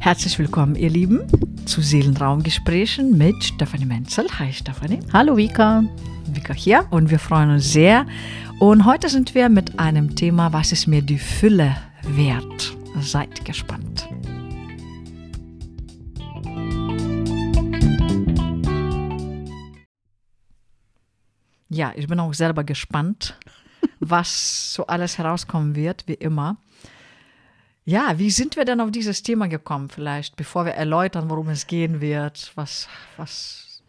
Herzlich willkommen, ihr Lieben, zu Seelenraumgesprächen mit Stefanie Menzel. Hi Stefanie. Hallo Vika. Vika hier und wir freuen uns sehr. Und heute sind wir mit einem Thema, was ist mir die Fülle wert? Seid gespannt. Ja, ich bin auch selber gespannt, was so alles herauskommen wird, wie immer. Ja, wie sind wir denn auf dieses Thema gekommen, vielleicht, bevor wir erläutern, worum es gehen wird? Was, was?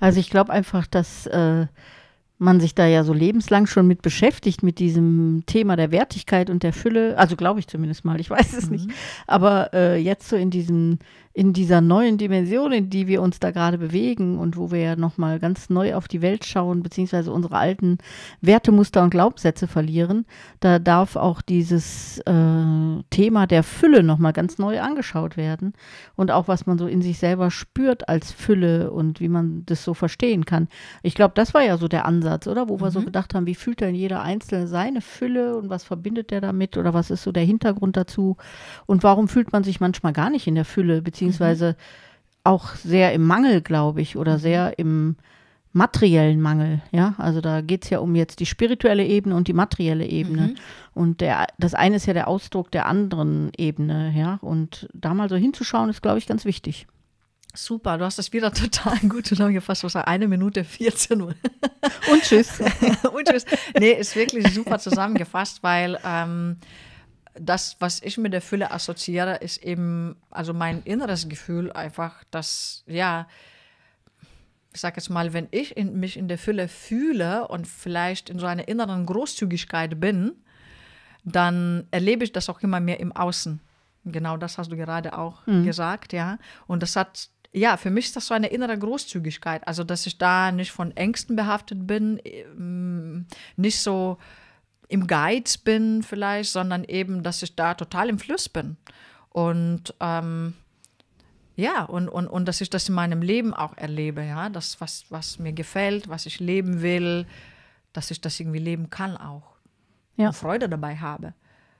Also ich glaube einfach, dass äh, man sich da ja so lebenslang schon mit beschäftigt, mit diesem Thema der Wertigkeit und der Fülle. Also glaube ich zumindest mal, ich weiß es mhm. nicht. Aber äh, jetzt so in diesem in dieser neuen Dimension, in die wir uns da gerade bewegen und wo wir ja nochmal ganz neu auf die Welt schauen, beziehungsweise unsere alten Wertemuster und Glaubenssätze verlieren, da darf auch dieses äh, Thema der Fülle nochmal ganz neu angeschaut werden und auch was man so in sich selber spürt als Fülle und wie man das so verstehen kann. Ich glaube, das war ja so der Ansatz, oder? Wo mhm. wir so mhm. gedacht haben, wie fühlt denn jeder Einzelne seine Fülle und was verbindet der damit oder was ist so der Hintergrund dazu und warum fühlt man sich manchmal gar nicht in der Fülle, beziehungsweise beziehungsweise auch sehr im Mangel, glaube ich, oder mhm. sehr im materiellen Mangel. Ja, also da geht es ja um jetzt die spirituelle Ebene und die materielle Ebene. Mhm. Und der, das eine ist ja der Ausdruck der anderen Ebene, ja. Und da mal so hinzuschauen, ist, glaube ich, ganz wichtig. Super, du hast das wieder total gut zusammengefasst. Was war eine Minute 14 Uhr. Und tschüss. und tschüss. Nee, ist wirklich super zusammengefasst, weil ähm, das, was ich mit der Fülle assoziiere, ist eben, also mein inneres Gefühl einfach, dass, ja, ich sage jetzt mal, wenn ich in, mich in der Fülle fühle und vielleicht in so einer inneren Großzügigkeit bin, dann erlebe ich das auch immer mehr im Außen. Genau das hast du gerade auch mhm. gesagt, ja. Und das hat, ja, für mich ist das so eine innere Großzügigkeit. Also, dass ich da nicht von Ängsten behaftet bin, ähm, nicht so im Geiz bin vielleicht, sondern eben, dass ich da total im Fluss bin. Und ähm, ja, und, und, und dass ich das in meinem Leben auch erlebe, ja, das, was, was mir gefällt, was ich leben will, dass ich das irgendwie leben kann auch. Ja. Und Freude dabei habe.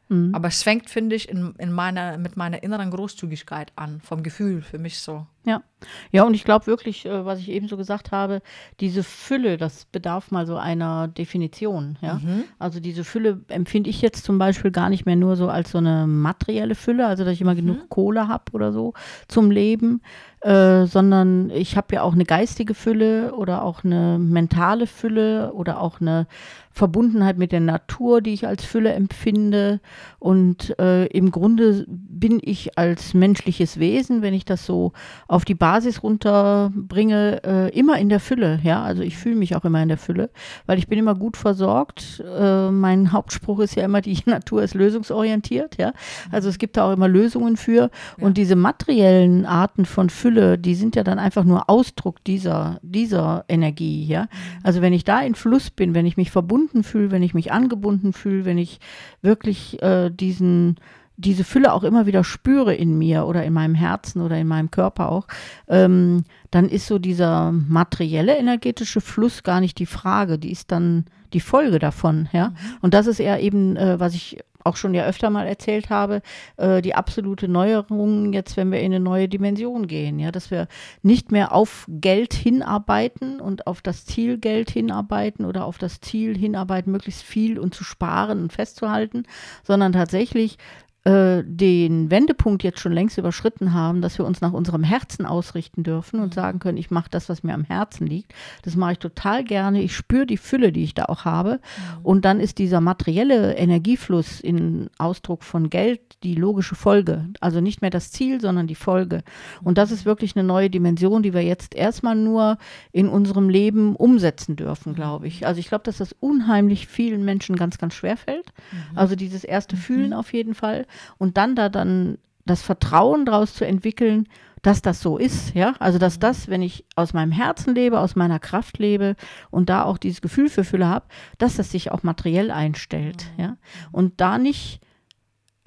Mhm. Aber es fängt, finde ich, in, in meiner, mit meiner inneren Großzügigkeit an, vom Gefühl für mich so. Ja, ja, und ich glaube wirklich, äh, was ich eben so gesagt habe, diese Fülle, das bedarf mal so einer Definition. Ja? Mhm. Also diese Fülle empfinde ich jetzt zum Beispiel gar nicht mehr nur so als so eine materielle Fülle, also dass ich immer mhm. genug Kohle habe oder so zum Leben, äh, sondern ich habe ja auch eine geistige Fülle oder auch eine mentale Fülle oder auch eine Verbundenheit mit der Natur, die ich als Fülle empfinde. Und äh, im Grunde bin ich als menschliches Wesen, wenn ich das so auf die Basis runterbringe, äh, immer in der Fülle. Ja, also ich fühle mich auch immer in der Fülle, weil ich bin immer gut versorgt. Äh, mein Hauptspruch ist ja immer, die Natur ist lösungsorientiert. Ja, also es gibt da auch immer Lösungen für. Ja. Und diese materiellen Arten von Fülle, die sind ja dann einfach nur Ausdruck dieser, dieser Energie. Ja, mhm. also wenn ich da in Fluss bin, wenn ich mich verbunden verbunden fühle, wenn ich mich angebunden fühle, wenn ich wirklich äh, diesen diese Fülle auch immer wieder spüre in mir oder in meinem Herzen oder in meinem Körper auch, ähm, dann ist so dieser materielle energetische Fluss gar nicht die Frage, die ist dann die Folge davon, ja. Mhm. Und das ist eher eben, äh, was ich auch schon ja öfter mal erzählt habe, äh, die absolute Neuerung jetzt, wenn wir in eine neue Dimension gehen, ja, dass wir nicht mehr auf Geld hinarbeiten und auf das Ziel Geld hinarbeiten oder auf das Ziel hinarbeiten, möglichst viel und zu sparen und festzuhalten, sondern tatsächlich äh, den Wendepunkt jetzt schon längst überschritten haben, dass wir uns nach unserem Herzen ausrichten dürfen und mhm. sagen können, ich mache das, was mir am Herzen liegt. Das mache ich total gerne. Ich spüre die Fülle, die ich da auch habe. Mhm. Und dann ist dieser materielle Energiefluss in Ausdruck von Geld die logische Folge. Also nicht mehr das Ziel, sondern die Folge. Und das ist mhm. wirklich eine neue Dimension, die wir jetzt erstmal nur in unserem Leben umsetzen dürfen, glaube ich. Also ich glaube, dass das unheimlich vielen Menschen ganz, ganz schwer fällt. Mhm. Also dieses erste Fühlen auf jeden Fall und dann da dann das Vertrauen daraus zu entwickeln, dass das so ist, ja, also dass das, wenn ich aus meinem Herzen lebe, aus meiner Kraft lebe und da auch dieses Gefühl für Fülle habe, dass das sich auch materiell einstellt, ja, und da nicht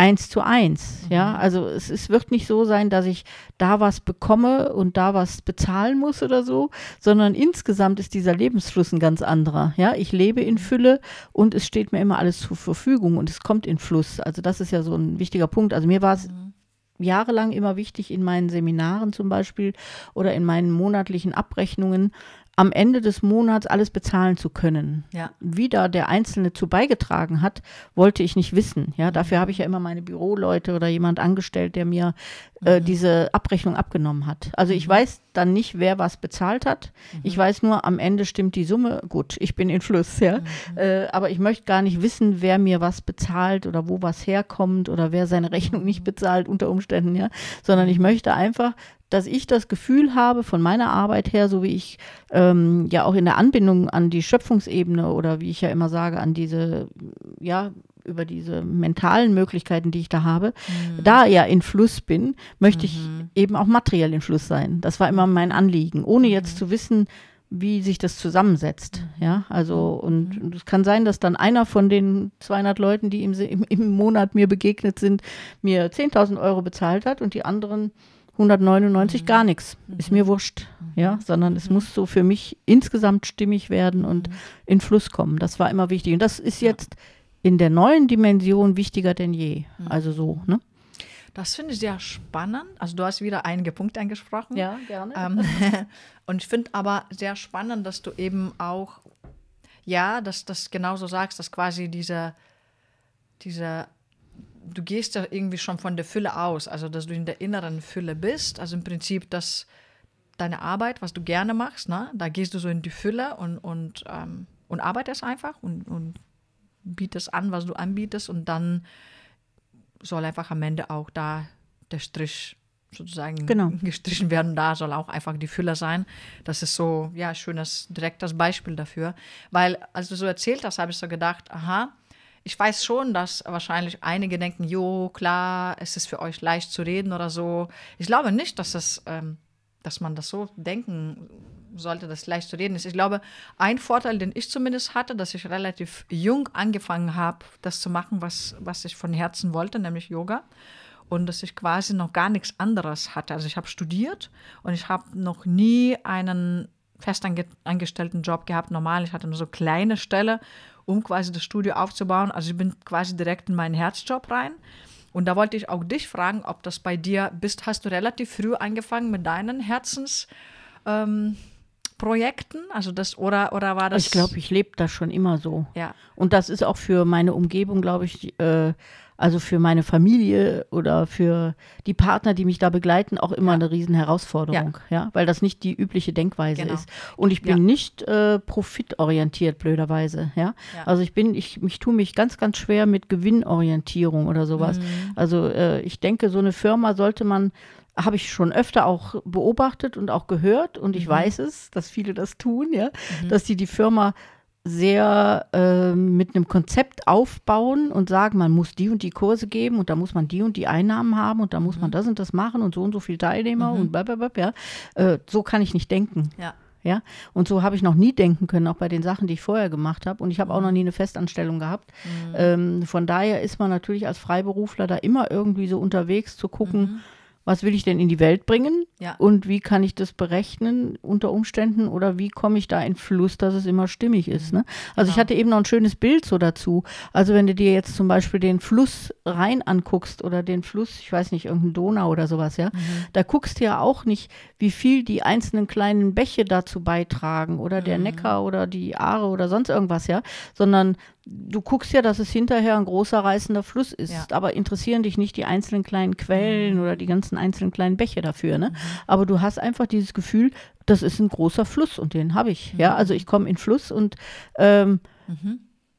eins zu eins. Mhm. Ja, also es, es wird nicht so sein, dass ich da was bekomme und da was bezahlen muss oder so, sondern insgesamt ist dieser Lebensfluss ein ganz anderer. Ja, ich lebe in mhm. Fülle und es steht mir immer alles zur Verfügung und es kommt in Fluss. Also das ist ja so ein wichtiger Punkt. Also mir war es mhm jahrelang immer wichtig in meinen Seminaren zum Beispiel oder in meinen monatlichen Abrechnungen, am Ende des Monats alles bezahlen zu können. Ja. Wie da der Einzelne zu beigetragen hat, wollte ich nicht wissen. Ja, dafür habe ich ja immer meine Büroleute oder jemand angestellt, der mir äh, diese Abrechnung abgenommen hat. Also ich weiß dann nicht, wer was bezahlt hat. Ich weiß nur, am Ende stimmt die Summe. Gut, ich bin in Fluss, ja. Äh, aber ich möchte gar nicht wissen, wer mir was bezahlt oder wo was herkommt oder wer seine Rechnung nicht bezahlt unter Umständen, ja. Sondern ich möchte einfach, dass ich das Gefühl habe von meiner Arbeit her, so wie ich ähm, ja auch in der Anbindung an die Schöpfungsebene oder wie ich ja immer sage, an diese, ja, über diese mentalen Möglichkeiten, die ich da habe, da ja in Fluss bin, möchte ich eben auch materiell in Fluss sein. Das war immer mein Anliegen, ohne jetzt zu wissen, wie sich das zusammensetzt. Ja, also und, und es kann sein, dass dann einer von den 200 Leuten, die im, im, im Monat mir begegnet sind, mir 10.000 Euro bezahlt hat und die anderen 199 gar nichts. Ist mir wurscht. Ja, sondern es muss so für mich insgesamt stimmig werden und in Fluss kommen. Das war immer wichtig. Und das ist jetzt in der neuen Dimension wichtiger denn je. Also so, ne? Das finde ich sehr spannend. Also du hast wieder einige Punkte angesprochen. gerne. Ähm, und ich finde aber sehr spannend, dass du eben auch, ja, dass das genauso sagst, dass quasi diese, diese, du gehst ja irgendwie schon von der Fülle aus, also dass du in der inneren Fülle bist. Also im Prinzip, dass deine Arbeit, was du gerne machst, ne, da gehst du so in die Fülle und, und, ähm, und arbeitest einfach und, und bietest an, was du anbietest und dann soll einfach am Ende auch da der Strich sozusagen Genau. gestrichen werden. Da soll auch einfach die Fülle sein. Das ist so, ja, schönes, direktes Beispiel dafür. Weil, als du so erzählt hast, habe ich so gedacht, aha, ich weiß schon, dass wahrscheinlich einige denken, jo, klar, es ist für euch leicht zu reden oder so. Ich glaube nicht, dass es, ähm, dass man das so denken sollte, dass es leicht zu reden ist. Ich glaube, ein Vorteil, den ich zumindest hatte, dass ich relativ jung angefangen habe, das zu machen, was, was ich von Herzen wollte, nämlich Yoga. Und dass ich quasi noch gar nichts anderes hatte. Also ich habe studiert und ich habe noch nie einen festangestellten Job gehabt. Normal, ich hatte nur so kleine Stelle, um quasi das Studio aufzubauen. Also ich bin quasi direkt in meinen Herzjob rein. Und da wollte ich auch dich fragen, ob das bei dir bist. Hast du relativ früh angefangen mit deinen Herzensprojekten? Ähm, Projekten? also das oder oder war das? ich glaube, ich lebe das schon immer so. Ja. Und das ist auch für meine Umgebung, glaube ich, äh, also für meine Familie oder für die Partner, die mich da begleiten, auch immer Ja. eine riesen Herausforderung, ja. weil das nicht die übliche Denkweise Genau. ist. Und ich bin Ja. nicht äh, profitorientiert, blöderweise, ja. Ja. Also ich bin, ich, mich tue mich ganz, ganz schwer mit Gewinnorientierung oder sowas. Mhm. Also äh, ich denke, so eine Firma sollte man habe ich schon öfter auch beobachtet und auch gehört und Mhm. ich weiß es, dass viele das tun, ja, dass sie die Firma sehr äh, mit einem Konzept aufbauen und sagen, man muss die und die Kurse geben und da muss man die und die Einnahmen haben und da muss Mhm. man das und das machen und so und so viele Teilnehmer und blablabla, ja. Äh, so kann ich nicht denken. Ja. Ja, und so habe ich noch nie denken können, auch bei den Sachen, die ich vorher gemacht habe. Und ich habe auch noch nie eine Festanstellung gehabt. Ähm, von daher ist man natürlich als Freiberufler da immer irgendwie so unterwegs zu gucken, was will ich denn in die Welt bringen Ja. und wie kann ich das berechnen unter Umständen oder wie komme ich da in Fluss, dass es immer stimmig ist. Ne? Also ich hatte eben noch ein schönes Bild so dazu. Also wenn du dir jetzt zum Beispiel den Fluss Rhein anguckst oder den Fluss, ich weiß nicht, irgendein Donau oder sowas, ja, da guckst du ja auch nicht, wie viel die einzelnen kleinen Bäche dazu beitragen oder der Neckar oder die Aare oder sonst irgendwas, ja, sondern du guckst ja, dass es hinterher ein großer reißender Fluss ist, Ja. aber interessieren dich nicht die einzelnen kleinen Quellen oder die ganzen einzelnen kleinen Bäche dafür, ne? Aber du hast einfach dieses Gefühl, das ist ein großer Fluss und den habe ich, ja. Also ich komme in Fluss und ähm,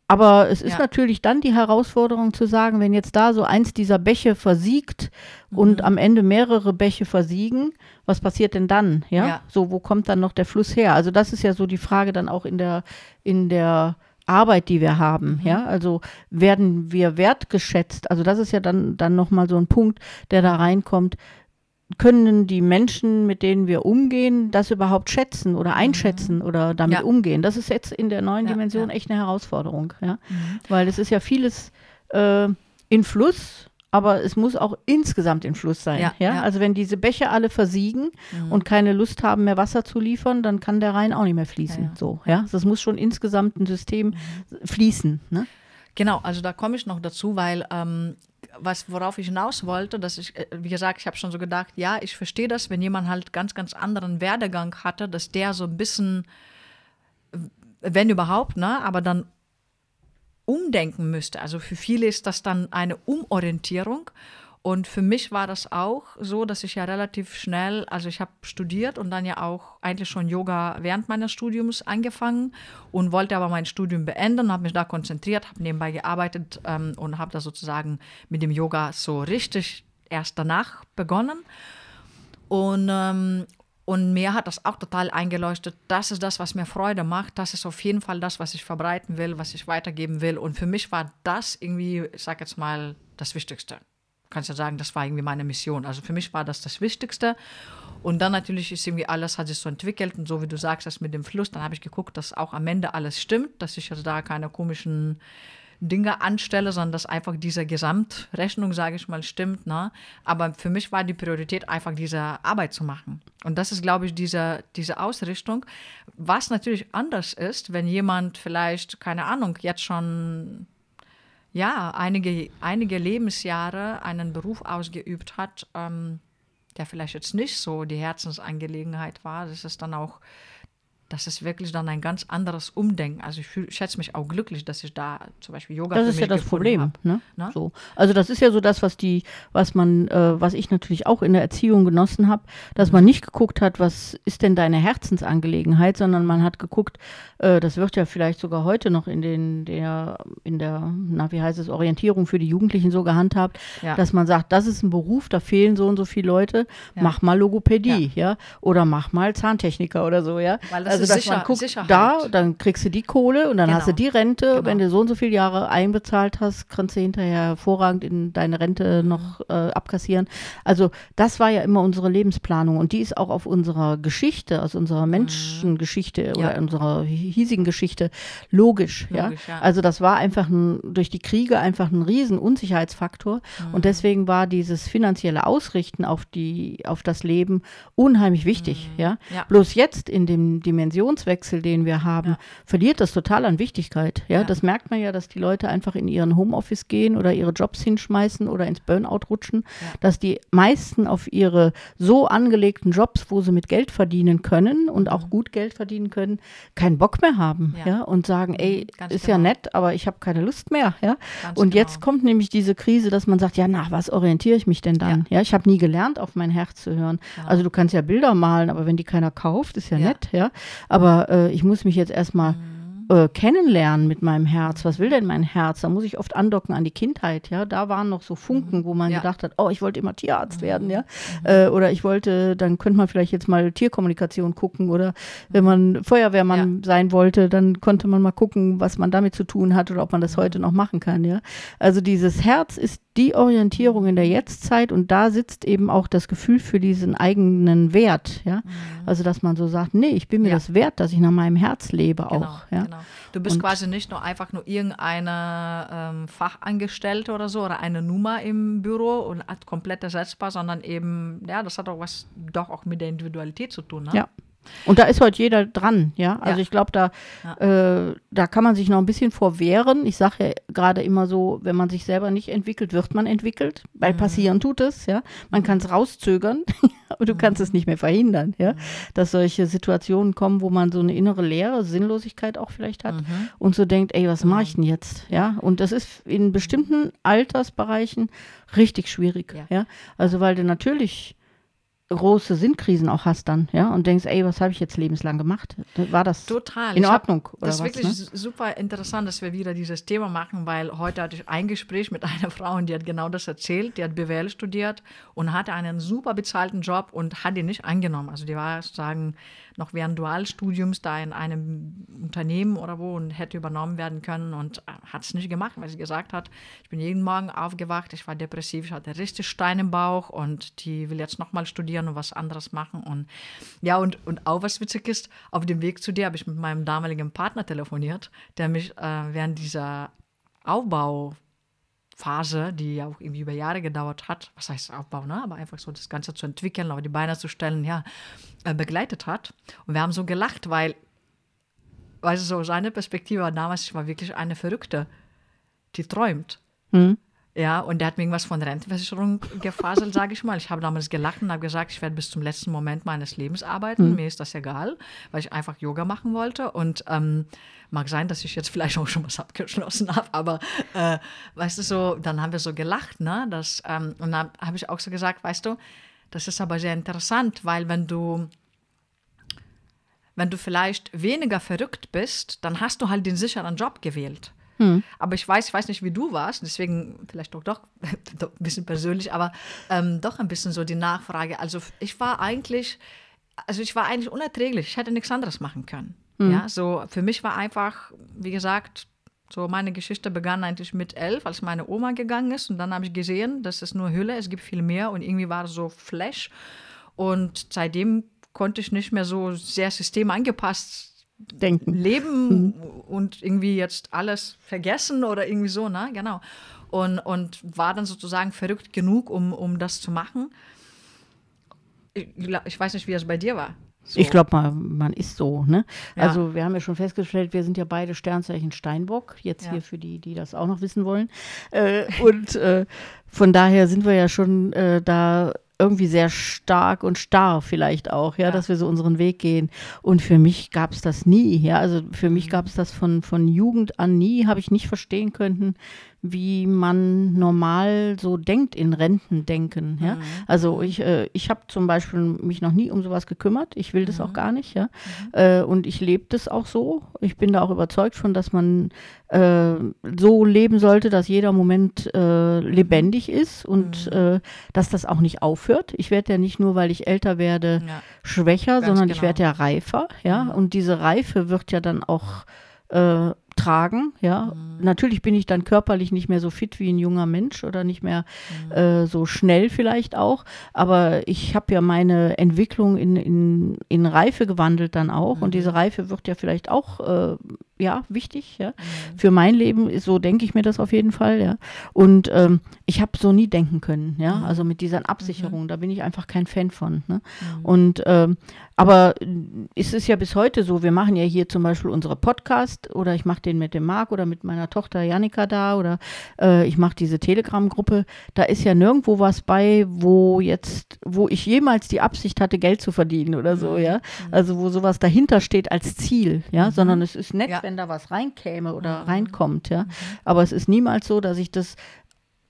aber es ist Ja. natürlich dann die Herausforderung zu sagen, wenn jetzt da so eins dieser Bäche versiegt Mhm. und am Ende mehrere Bäche versiegen, was passiert denn dann? Ja? Ja. So, wo kommt dann noch der Fluss her? Also das ist ja so die Frage dann auch in der, in der Arbeit, die wir haben, Mhm. ja, also werden wir wertgeschätzt, also das ist ja dann, dann nochmal so ein Punkt, der da reinkommt, können die Menschen, mit denen wir umgehen, das überhaupt schätzen oder einschätzen oder damit Mhm. Ja. umgehen? Das ist jetzt in der neuen Ja, Dimension ja. echt eine Herausforderung, ja. Weil es ist ja vieles äh, in Fluss, aber es muss auch insgesamt in Fluss sein. Ja, Ja, ja. Also wenn diese Bäche alle versiegen Mhm. und keine Lust haben, mehr Wasser zu liefern, dann kann der Rhein auch nicht mehr fließen. Ja. So, ja. Das muss schon insgesamt ein System fließen. Ne? Genau, also da komme ich noch dazu, weil ähm, was, worauf ich hinaus wollte, dass ich, äh, wie gesagt, ich habe schon so gedacht, ja, ich verstehe das, wenn jemand halt ganz, ganz anderen Werdegang hatte, dass der so ein bisschen, wenn überhaupt, ne, aber dann umdenken müsste. Also für viele ist das dann eine Umorientierung. Und für mich war das auch so, dass ich ja relativ schnell, also ich habe studiert und dann ja auch eigentlich schon Yoga während meines Studiums angefangen und wollte aber mein Studium beenden, habe mich da konzentriert, habe nebenbei gearbeitet ähm, und habe da sozusagen mit dem Yoga so richtig erst danach begonnen. Und, ähm, und mir hat das auch total eingeleuchtet. Das ist das, was mir Freude macht. Das ist auf jeden Fall das, was ich verbreiten will, was ich weitergeben will. Und für mich war das irgendwie, ich sag jetzt mal, das Wichtigste kannst ja sagen, das war irgendwie meine Mission. Also für mich war das das Wichtigste. Und dann natürlich ist irgendwie alles, hat sich so entwickelt und so wie du sagst, das mit dem Fluss, dann habe ich geguckt, dass auch am Ende alles stimmt, dass ich also da keine komischen Dinge anstelle, sondern dass einfach diese Gesamtrechnung, sage ich mal, stimmt. Ne? Aber für mich war die Priorität einfach diese Arbeit zu machen. Und das ist, glaube ich, diese, diese Ausrichtung. Was natürlich anders ist, wenn jemand vielleicht, keine Ahnung, jetzt schon ja, einige, einige Lebensjahre einen Beruf ausgeübt hat, ähm, der vielleicht jetzt nicht so die Herzensangelegenheit war. Das ist dann auch das ist wirklich dann ein ganz anderes Umdenken. Also ich fühl, schätze mich auch glücklich, dass ich da zum Beispiel Yoga Das ist ja das Problem. Ne? Ne? So. Also das ist ja so das, was die, was man, äh, was ich natürlich auch in der Erziehung genossen habe, dass man nicht geguckt hat, was ist denn deine Herzensangelegenheit, sondern man hat geguckt, äh, das wird ja vielleicht sogar heute noch in den, der, in der, na wie heißt es, Orientierung für die Jugendlichen so gehandhabt, ja. dass man sagt, das ist ein Beruf, da fehlen so und so viele Leute, ja. mach mal Logopädie, ja. ja, oder mach mal Zahntechniker oder so, ja. Weil das also, dass sicher, man guckt, Sicherheit. da, dann kriegst du die Kohle und dann genau. hast du die Rente. Genau. Wenn du so und so viele Jahre einbezahlt hast, kannst du hinterher hervorragend in deine Rente mhm. noch äh, abkassieren. Also das war ja immer unsere Lebensplanung und die ist auch auf unserer Geschichte, aus unserer mhm. Menschengeschichte mhm. oder ja. unserer hiesigen Geschichte logisch. logisch ja? ja? Also das war einfach ein, durch die Kriege einfach ein riesen Unsicherheitsfaktor mhm. und deswegen war dieses finanzielle Ausrichten auf die auf das Leben unheimlich wichtig. Mhm. Ja? ja? bloß jetzt in dem Dimension Dimensionswechsel, den wir haben, ja. verliert das total an Wichtigkeit. Ja? ja, das merkt man ja, dass die Leute einfach in ihren Homeoffice gehen oder ihre Jobs hinschmeißen oder ins Burnout rutschen, ja. dass die meisten auf ihre so angelegten Jobs, wo sie mit Geld verdienen können und auch mhm. gut Geld verdienen können, keinen Bock mehr haben, ja, und sagen, ey, mhm, Ganz ist genau. ja nett, aber ich habe keine Lust mehr, ja. Ganz und genau. jetzt kommt nämlich diese Krise, dass man sagt, ja, nach was orientiere ich mich denn dann? Ja, ich habe nie gelernt, auf mein Herz zu hören. Genau. Also du kannst ja Bilder malen, aber wenn die keiner kauft, ist ja, nett, ja. Aber äh, ich muss mich jetzt erstmal mhm äh, kennenlernen mit meinem Herz. Was will denn mein Herz? Da muss ich oft andocken an die Kindheit, ja. Da waren noch so Funken, mhm. wo man ja. gedacht hat, oh, ich wollte immer Tierarzt mhm. werden, ja. Mhm. Äh, oder ich wollte, dann könnte man vielleicht jetzt mal Tierkommunikation gucken oder wenn man Feuerwehrmann ja. sein wollte, dann konnte man mal gucken, was man damit zu tun hat oder ob man das heute noch machen kann, ja. Also dieses Herz ist die Orientierung in der Jetztzeit und da sitzt eben auch das Gefühl für diesen eigenen Wert, ja. Also dass man so sagt, nee, ich bin mir ja. das wert, dass ich nach meinem Herz lebe genau, auch, ja. Genau. Du bist und quasi nicht nur einfach nur irgendeine ähm, Fachangestellte oder so oder eine Nummer im Büro und komplett ersetzbar, sondern eben, ja, das hat auch was doch auch mit der Individualität zu tun. Ne? Ja, und da ist heute jeder dran, ja. Also ja. ich glaube, da, ja. äh, da kann man sich noch ein bisschen vor wehren. Ich sage ja gerade immer so, wenn man sich selber nicht entwickelt, wird man entwickelt, weil mhm. passieren tut es, ja. Man kann es rauszögern, aber du mhm. kannst es nicht mehr verhindern, ja. Mhm. Dass solche Situationen kommen, wo man so eine innere Leere, Sinnlosigkeit auch vielleicht hat mhm. und so denkt, ey, was mache ich denn jetzt, ja. Und das ist in bestimmten Altersbereichen richtig schwierig, ja. ja? Also weil du natürlich große Sinnkrisen auch hast dann, ja, und denkst, ey, was habe ich jetzt lebenslang gemacht? War das Total. in Ordnung? Hab, das ist wirklich ne? super interessant, dass wir wieder dieses Thema machen, weil heute hatte ich ein Gespräch mit einer Frau und die hat genau das erzählt. Die hat BWL studiert und hatte einen super bezahlten Job und hat ihn nicht angenommen. Also die war sozusagen noch während Dualstudiums da in einem Unternehmen oder wo und hätte übernommen werden können und äh, hat es nicht gemacht, weil sie gesagt hat, ich bin jeden Morgen aufgewacht, ich war depressiv, ich hatte richtig Stein im Bauch und die will jetzt nochmal studieren und was anderes machen und ja und, und auch was witzig ist, auf dem Weg zu dir habe ich mit meinem damaligen Partner telefoniert, der mich äh, während dieser Aufbau Phase, die ja auch irgendwie über Jahre gedauert hat, was heißt Aufbau, ne? aber einfach so das Ganze zu entwickeln, auf die Beine zu stellen, ja, äh, begleitet hat. Und wir haben so gelacht, weil, weißt du, so seine Perspektive war damals, war wirklich eine Verrückte, die träumt. Mhm. Ja, und der hat mir irgendwas von Rentenversicherung gefaselt, sage ich mal. Ich habe damals gelacht und habe gesagt, ich werde bis zum letzten Moment meines Lebens arbeiten. Mhm. Mir ist das egal, weil ich einfach Yoga machen wollte. Und ähm, mag sein, dass ich jetzt vielleicht auch schon was abgeschlossen habe, aber äh, weißt du so, dann haben wir so gelacht, ne? Das, ähm, und dann habe ich auch so gesagt, weißt du, das ist aber sehr interessant, weil wenn du wenn du vielleicht weniger verrückt bist, dann hast du halt den sicheren Job gewählt. Hm. Aber ich weiß, ich weiß nicht, wie du warst, deswegen vielleicht doch, doch, doch ein bisschen persönlich, aber ähm, doch ein bisschen so die Nachfrage. Also ich war eigentlich, also ich war eigentlich unerträglich. Ich hätte nichts anderes machen können. Hm. Ja, so für mich war einfach, wie gesagt, so meine Geschichte begann eigentlich mit elf, als meine Oma gegangen ist und dann habe ich gesehen, das ist nur Hülle, es gibt viel mehr und irgendwie war es so Flash und seitdem konnte ich nicht mehr so sehr systemangepasst denken. Leben mhm. und irgendwie jetzt alles vergessen oder irgendwie so, ne? Genau. Und, und war dann sozusagen verrückt genug, um, um das zu machen. Ich, ich weiß nicht, wie es bei dir war. So. Ich glaube mal, man ist so, ne? Ja. Also wir haben ja schon festgestellt, wir sind ja beide Sternzeichen Steinbock, jetzt ja. hier für die, die das auch noch wissen wollen. Äh, und äh, von daher sind wir ja schon äh, da irgendwie sehr stark und starr vielleicht auch, ja, ja, dass wir so unseren Weg gehen. Und für mich gab es das nie, ja, also für mich mhm. gab es das von, von Jugend an nie, habe ich nicht verstehen können, wie man normal so denkt in Rentendenken. Ja? Mhm. Also ich, äh, ich habe zum Beispiel mich noch nie um sowas gekümmert. Ich will das mhm. auch gar nicht. Ja? Mhm. Äh, und ich lebe das auch so. Ich bin da auch überzeugt von, dass man äh, so leben sollte, dass jeder Moment äh, lebendig ist und mhm. äh, dass das auch nicht aufhört. Ich werde ja nicht nur, weil ich älter werde, ja. schwächer, Ganz sondern genau. ich werde ja reifer. Ja? Mhm. Und diese Reife wird ja dann auch äh, tragen. Ja, mhm. natürlich bin ich dann körperlich nicht mehr so fit wie ein junger Mensch oder nicht mehr mhm. äh, so schnell vielleicht auch. Aber ich habe ja meine Entwicklung in, in, in Reife gewandelt dann auch. Mhm. Und diese Reife wird ja vielleicht auch äh, ja, wichtig, ja. Mhm. Für mein Leben, so denke ich mir das auf jeden Fall, ja. Und ähm, ich habe so nie denken können, ja. Mhm. Also mit dieser Absicherung, mhm. da bin ich einfach kein Fan von. Ne? Mhm. Und ähm, aber ist es ja bis heute so, wir machen ja hier zum Beispiel unsere Podcast oder ich mache den mit dem Marc oder mit meiner Tochter Janika da oder äh, ich mache diese Telegram-Gruppe. Da ist ja nirgendwo was bei, wo jetzt, wo ich jemals die Absicht hatte, Geld zu verdienen oder so, mhm. ja. Also wo sowas dahinter steht als Ziel, ja, sondern es ist nett, ja. wenn wenn da was reinkäme oder mhm. reinkommt, ja. Mhm. Aber es ist niemals so, dass ich das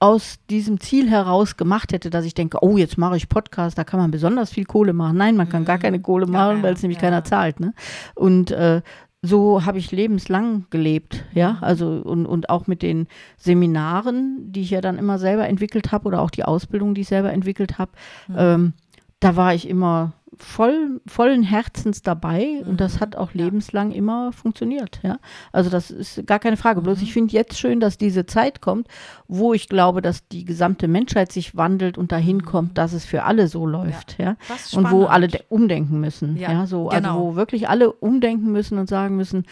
aus diesem Ziel heraus gemacht hätte, dass ich denke, oh, jetzt mache ich Podcast, da kann man besonders viel Kohle machen. Nein, man kann mhm. gar keine Kohle machen, ja, weil es nämlich ja. keiner zahlt. Ne? Und äh, so habe ich lebenslang gelebt, ja, mhm. also und, und auch mit den Seminaren, die ich ja dann immer selber entwickelt habe oder auch die Ausbildung, die ich selber entwickelt habe, mhm. ähm, da war ich immer voll, vollen Herzens dabei mhm. und das hat auch lebenslang ja. immer funktioniert. Ja? Also das ist gar keine Frage. Mhm. Bloß ich finde jetzt schön, dass diese Zeit kommt, wo ich glaube, dass die gesamte Menschheit sich wandelt und dahin mhm. kommt, dass es für alle so läuft. Ja? ja? Und wo alle umdenken müssen. Ja, ja? So, also genau. Also wo wirklich alle umdenken müssen und sagen müssen,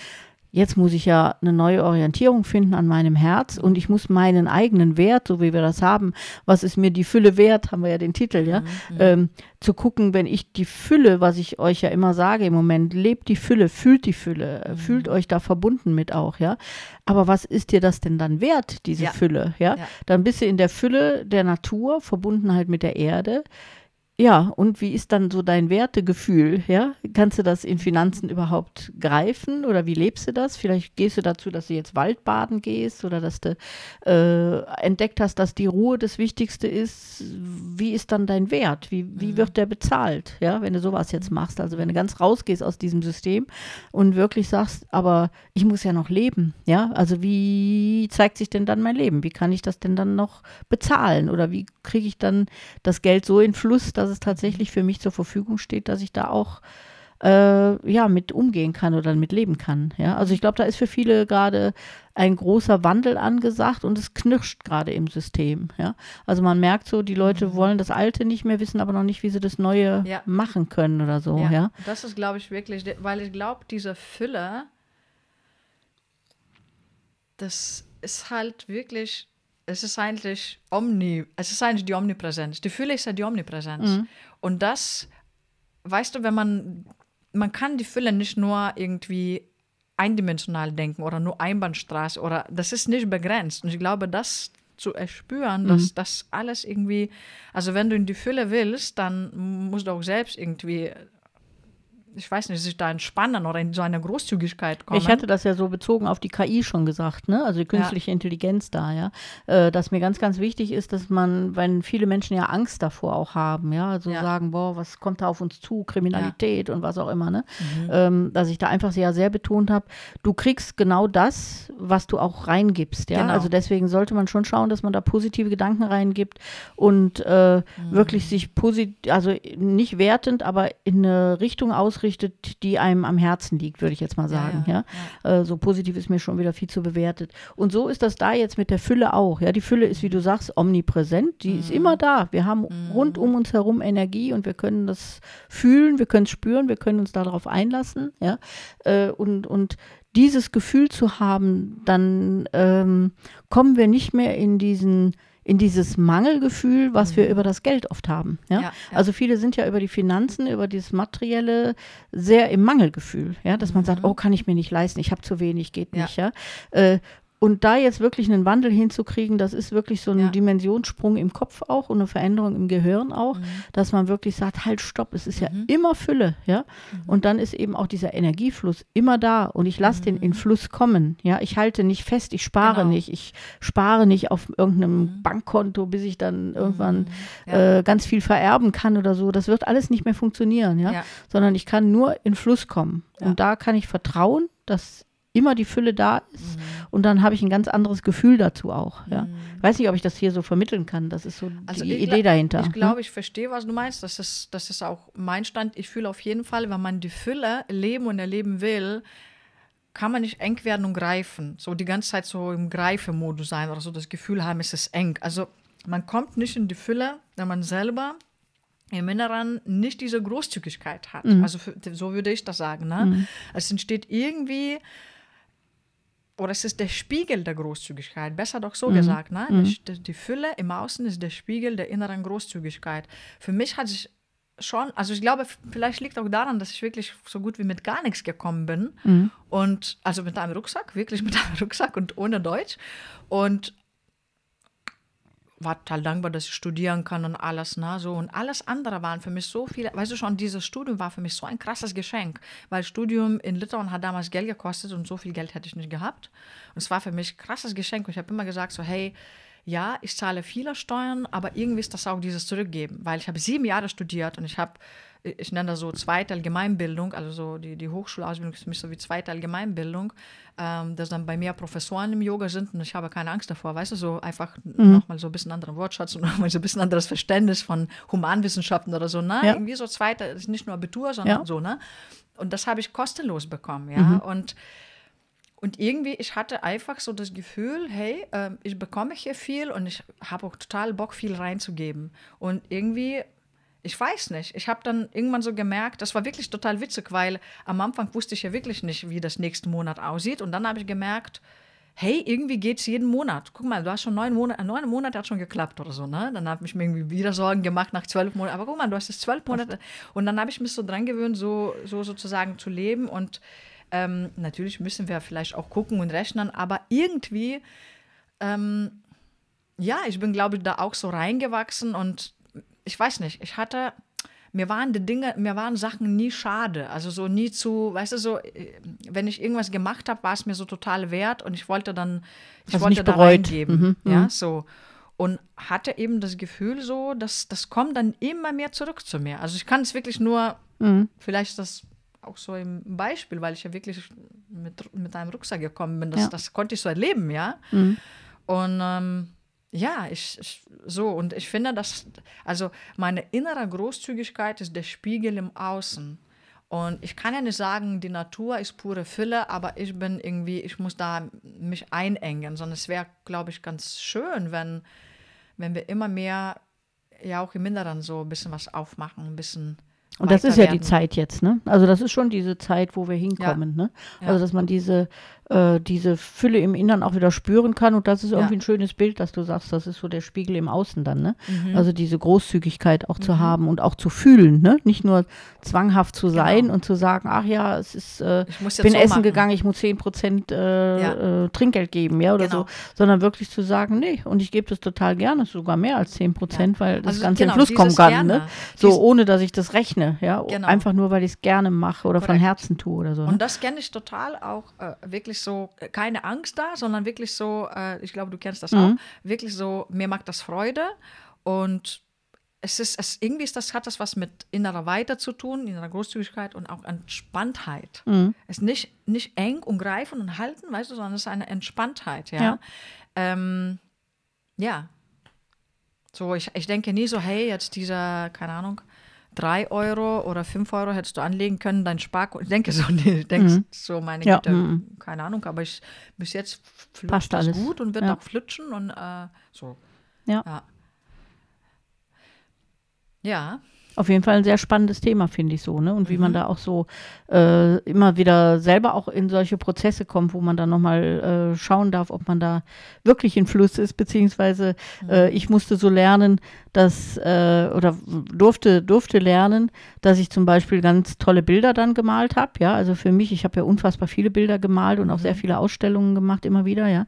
Jetzt muss ich ja eine neue Orientierung finden an meinem Herz und ich muss meinen eigenen Wert, so wie wir das haben, was ist mir die Fülle wert, haben wir ja den Titel, ja, mhm. ähm, zu gucken, wenn ich die Fülle, was ich euch ja immer sage im Moment, lebt die Fülle, fühlt die Fülle, mhm. fühlt euch da verbunden mit auch, ja. Aber was ist dir das denn dann wert, diese ja. Fülle, ja? ja? Dann bist du in der Fülle der Natur, verbunden halt mit der Erde ja, und wie ist dann so dein Wertegefühl? Ja? Kannst du das in Finanzen überhaupt greifen oder wie lebst du das? Vielleicht gehst du dazu, dass du jetzt Waldbaden gehst oder dass du äh, entdeckt hast, dass die Ruhe das Wichtigste ist. Wie ist dann dein Wert? Wie, wie mhm. wird der bezahlt, ja, wenn du sowas jetzt machst? Also wenn du ganz rausgehst aus diesem System und wirklich sagst, aber ich muss ja noch leben, ja? Also wie zeigt sich denn dann mein Leben? Wie kann ich das denn dann noch bezahlen? Oder wie kriege ich dann das Geld so in Fluss, dass es tatsächlich für mich zur Verfügung steht, dass ich da auch äh, ja, mit umgehen kann oder mit leben kann. Ja? Also ich glaube, da ist für viele gerade ein großer Wandel angesagt und es knirscht gerade im System. Ja? Also man merkt so, die Leute mhm. wollen das Alte nicht mehr wissen, aber noch nicht, wie sie das Neue ja. machen können oder so. Ja, ja? das ist, glaube ich, wirklich, weil ich glaube, diese Fülle, das ist halt wirklich es ist eigentlich omni, es ist eigentlich die Omnipräsenz. Die Fülle ist ja die Omnipräsenz. Mhm. Und das, weißt du, wenn man, man kann die Fülle nicht nur irgendwie eindimensional denken oder nur Einbahnstraße oder das ist nicht begrenzt. Und ich glaube, das zu erspüren, dass das alles irgendwie, also wenn du in die Fülle willst, dann musst du auch selbst irgendwie ich weiß nicht, sich da entspannen oder in so eine Großzügigkeit kommen. Ich hatte das ja so bezogen auf die KI schon gesagt, ne? Also die künstliche ja. Intelligenz da, ja. Äh, dass mir ganz, ganz wichtig ist, dass man, wenn viele Menschen ja Angst davor auch haben, ja, also ja. sagen, boah, was kommt da auf uns zu, Kriminalität ja. und was auch immer, ne? Mhm. Ähm, dass ich da einfach sehr, sehr betont habe, du kriegst genau das, was du auch reingibst, ja. Genau. Also deswegen sollte man schon schauen, dass man da positive Gedanken reingibt und äh, mhm. wirklich sich positiv, also nicht wertend, aber in eine Richtung ausrichtet, ausrichtet, die einem am Herzen liegt, würde ich jetzt mal sagen. Ja, ja, ja. Äh, so positiv ist mir schon wieder viel zu bewertet. Und so ist das da jetzt mit der Fülle auch. Ja, die Fülle ist, wie du sagst, omnipräsent. Die mhm. ist immer da. Wir haben mhm. rund um uns herum Energie und wir können das fühlen, wir können es spüren, wir können uns darauf einlassen. Ja, äh, und und dieses Gefühl zu haben, dann ähm, kommen wir nicht mehr in diesen in dieses Mangelgefühl, was mhm. wir über das Geld oft haben. Ja? Ja, ja? Also viele sind ja über die Finanzen, über dieses Materielle sehr im Mangelgefühl, ja, dass man sagt, mhm. oh, kann ich mir nicht leisten, ich habe zu wenig, geht nicht, ja. Äh, und da jetzt wirklich einen Wandel hinzukriegen, das ist wirklich so ein ja. Dimensionssprung im Kopf auch und eine Veränderung im Gehirn auch, mhm. dass man wirklich sagt, halt, stopp, es ist ja mhm. immer Fülle, ja. Mhm. Und dann ist eben auch dieser Energiefluss immer da und ich lasse den in mhm. Fluss kommen, ja. Ich halte nicht fest, ich spare genau. nicht, ich spare nicht auf irgendeinem mhm. Bankkonto, bis ich dann irgendwann ja. äh, ganz viel vererben kann oder so. Das wird alles nicht mehr funktionieren, ja. ja. Sondern ich kann nur in Fluss kommen. Und da kann ich vertrauen, dass immer die Fülle da ist mhm. und dann habe ich ein ganz anderes Gefühl dazu auch. Ja. Mhm. Weiß nicht, ob ich das hier so vermitteln kann. Das ist so also die Idee dahinter. Ich ne? glaube, ich verstehe, was du meinst. Das ist, das ist auch mein Stand. Ich fühle auf jeden Fall, wenn man die Fülle leben und erleben will, kann man nicht eng werden und greifen. So die ganze Zeit so im Greifemodus sein oder so das Gefühl haben, es ist eng. Also man kommt nicht in die Fülle, wenn man selber im Inneren nicht diese Großzügigkeit hat. Mhm. Also für, so würde ich das sagen. Ne? Mhm. Es entsteht irgendwie oder es ist der Spiegel der Großzügigkeit, besser doch so mhm. gesagt. Ne? Mhm. Die, die, Fülle im Außen ist der Spiegel der inneren Großzügigkeit. Für mich hat sich schon, also ich glaube, vielleicht liegt auch daran, dass ich wirklich so gut wie mit gar nichts gekommen bin. Mhm. Und also mit einem Rucksack, wirklich mit einem Rucksack und ohne Deutsch. Und war total dankbar, dass ich studieren kann und alles, ne, so. Und alles andere waren für mich so viele, weißt du schon, dieses Studium war für mich so ein krasses Geschenk, weil Studium in Litauen hat damals Geld gekostet und so viel Geld hätte ich nicht gehabt. Und es war für mich ein krasses Geschenk und ich habe immer gesagt so, hey, ja, ich zahle viele Steuern, aber irgendwie ist das auch dieses Zurückgeben, weil ich habe sieben Jahre studiert und ich habe ich nenne das so zweite Allgemeinbildung, also so die, die Hochschulausbildung ist für mich so wie zweite Allgemeinbildung, ähm, dass dann bei mir Professoren im Yoga sind und ich habe keine Angst davor, weißt du, so einfach mhm. nochmal so ein bisschen anderen Wortschatz und nochmal so ein bisschen anderes Verständnis von Humanwissenschaften oder so, ne? Ja. Irgendwie so zweite, ist nicht nur Abitur, sondern ja. so, ne? Und das habe ich kostenlos bekommen, ja, mhm. und und irgendwie, ich hatte einfach so das Gefühl, hey, äh, ich bekomme hier viel und ich habe auch total Bock, viel reinzugeben. Und irgendwie ich weiß nicht. Ich habe dann irgendwann so gemerkt, das war wirklich total witzig, weil am Anfang wusste ich ja wirklich nicht, wie das nächsten Monat aussieht. Und dann habe ich gemerkt, hey, irgendwie geht es jeden Monat. Guck mal, du hast schon neun Monate, neun Monate hat schon geklappt oder so, ne? Dann habe ich mir irgendwie wieder Sorgen gemacht nach zwölf Monaten. Aber guck mal, du hast es zwölf Monate. Und dann habe ich mich so dran gewöhnt, so, so sozusagen zu leben. Und ähm, natürlich müssen wir vielleicht auch gucken und rechnen, aber irgendwie, ähm, ja, ich bin, glaube ich, da auch so reingewachsen und ich weiß nicht, ich hatte, mir waren die Dinge, mir waren Sachen nie schade. Also so nie zu, weißt du, so, äh, wenn ich irgendwas gemacht habe, war es mir so total wert und ich wollte dann, ich also wollte da reingeben. Mhm, ja, mhm. so. Und hatte eben das Gefühl so, dass das kommt dann immer mehr zurück zu mir. Also ich kann es wirklich nur, mhm. vielleicht das auch so im Beispiel, weil ich ja wirklich mit, mit einem Rucksack gekommen bin. Das, ja. das konnte ich so erleben, ja. Mhm. Und ähm, ja, ich, ich, so und ich finde, dass also meine innere Großzügigkeit ist der Spiegel im Außen. Und ich kann ja nicht sagen, die Natur ist pure Fülle, aber ich bin irgendwie, ich muss da mich einengen, sondern es wäre, glaube ich, ganz schön, wenn, wenn wir immer mehr ja auch im Inneren so ein bisschen was aufmachen, ein bisschen und das ist ja die Zeit jetzt, ne? Also das ist schon diese Zeit, wo wir hinkommen, ja. ne? Also dass man diese äh, diese Fülle im Innern auch wieder spüren kann. Und das ist irgendwie ja. ein schönes Bild, dass du sagst, das ist so der Spiegel im Außen dann. Ne? Mhm. Also diese Großzügigkeit auch mhm. zu haben und auch zu fühlen. Ne? Nicht nur zwanghaft zu sein genau. und zu sagen, ach ja, es ist, äh, ich bin so essen machen. gegangen, ich muss 10 Prozent äh, ja. Äh, Trinkgeld geben, ja, oder genau. so. Sondern wirklich zu sagen, nee, und ich gebe das total gerne, sogar mehr als 10 Prozent, ja. weil das also Ganze genau, in Fluss kommen kann. Ne? So, ohne dass ich das rechne, ja. Genau. Einfach nur, weil ich es gerne mache oder Korrekt. von Herzen tue oder so. Ne? Und das kenne ich total auch äh, wirklich so, keine Angst da, sondern wirklich so, äh, ich glaube, du kennst das mhm. auch, wirklich so, mir macht das Freude und es ist, es, irgendwie ist das, hat das was mit innerer Weite zu tun, innerer Großzügigkeit und auch Entspanntheit. Mhm. Es ist nicht, nicht eng und greifen und halten, weißt du, sondern es ist eine Entspanntheit, ja. Ja, ähm, ja. So, ich, ich denke nie so, hey, jetzt dieser, keine Ahnung, drei Euro oder fünf Euro hättest du anlegen können, dein Sparkonto. Ich denke so, nee, denke mhm. so, meine ja. Güte, mhm. keine Ahnung, aber ich, bis jetzt flutscht das gut und wird ja. auch flutschen und äh, so. Ja. ja. Ja. Auf jeden Fall ein sehr spannendes Thema, finde ich so, ne? Und wie mhm. man da auch so äh, immer wieder selber auch in solche Prozesse kommt, wo man dann nochmal äh, schauen darf, ob man da wirklich in Fluss ist, beziehungsweise mhm. äh, ich musste so lernen, dass, äh, oder durfte, durfte lernen, dass ich zum Beispiel ganz tolle Bilder dann gemalt habe, ja, also für mich, ich habe ja unfassbar viele Bilder gemalt und auch sehr mhm. viele Ausstellungen gemacht, immer wieder, ja,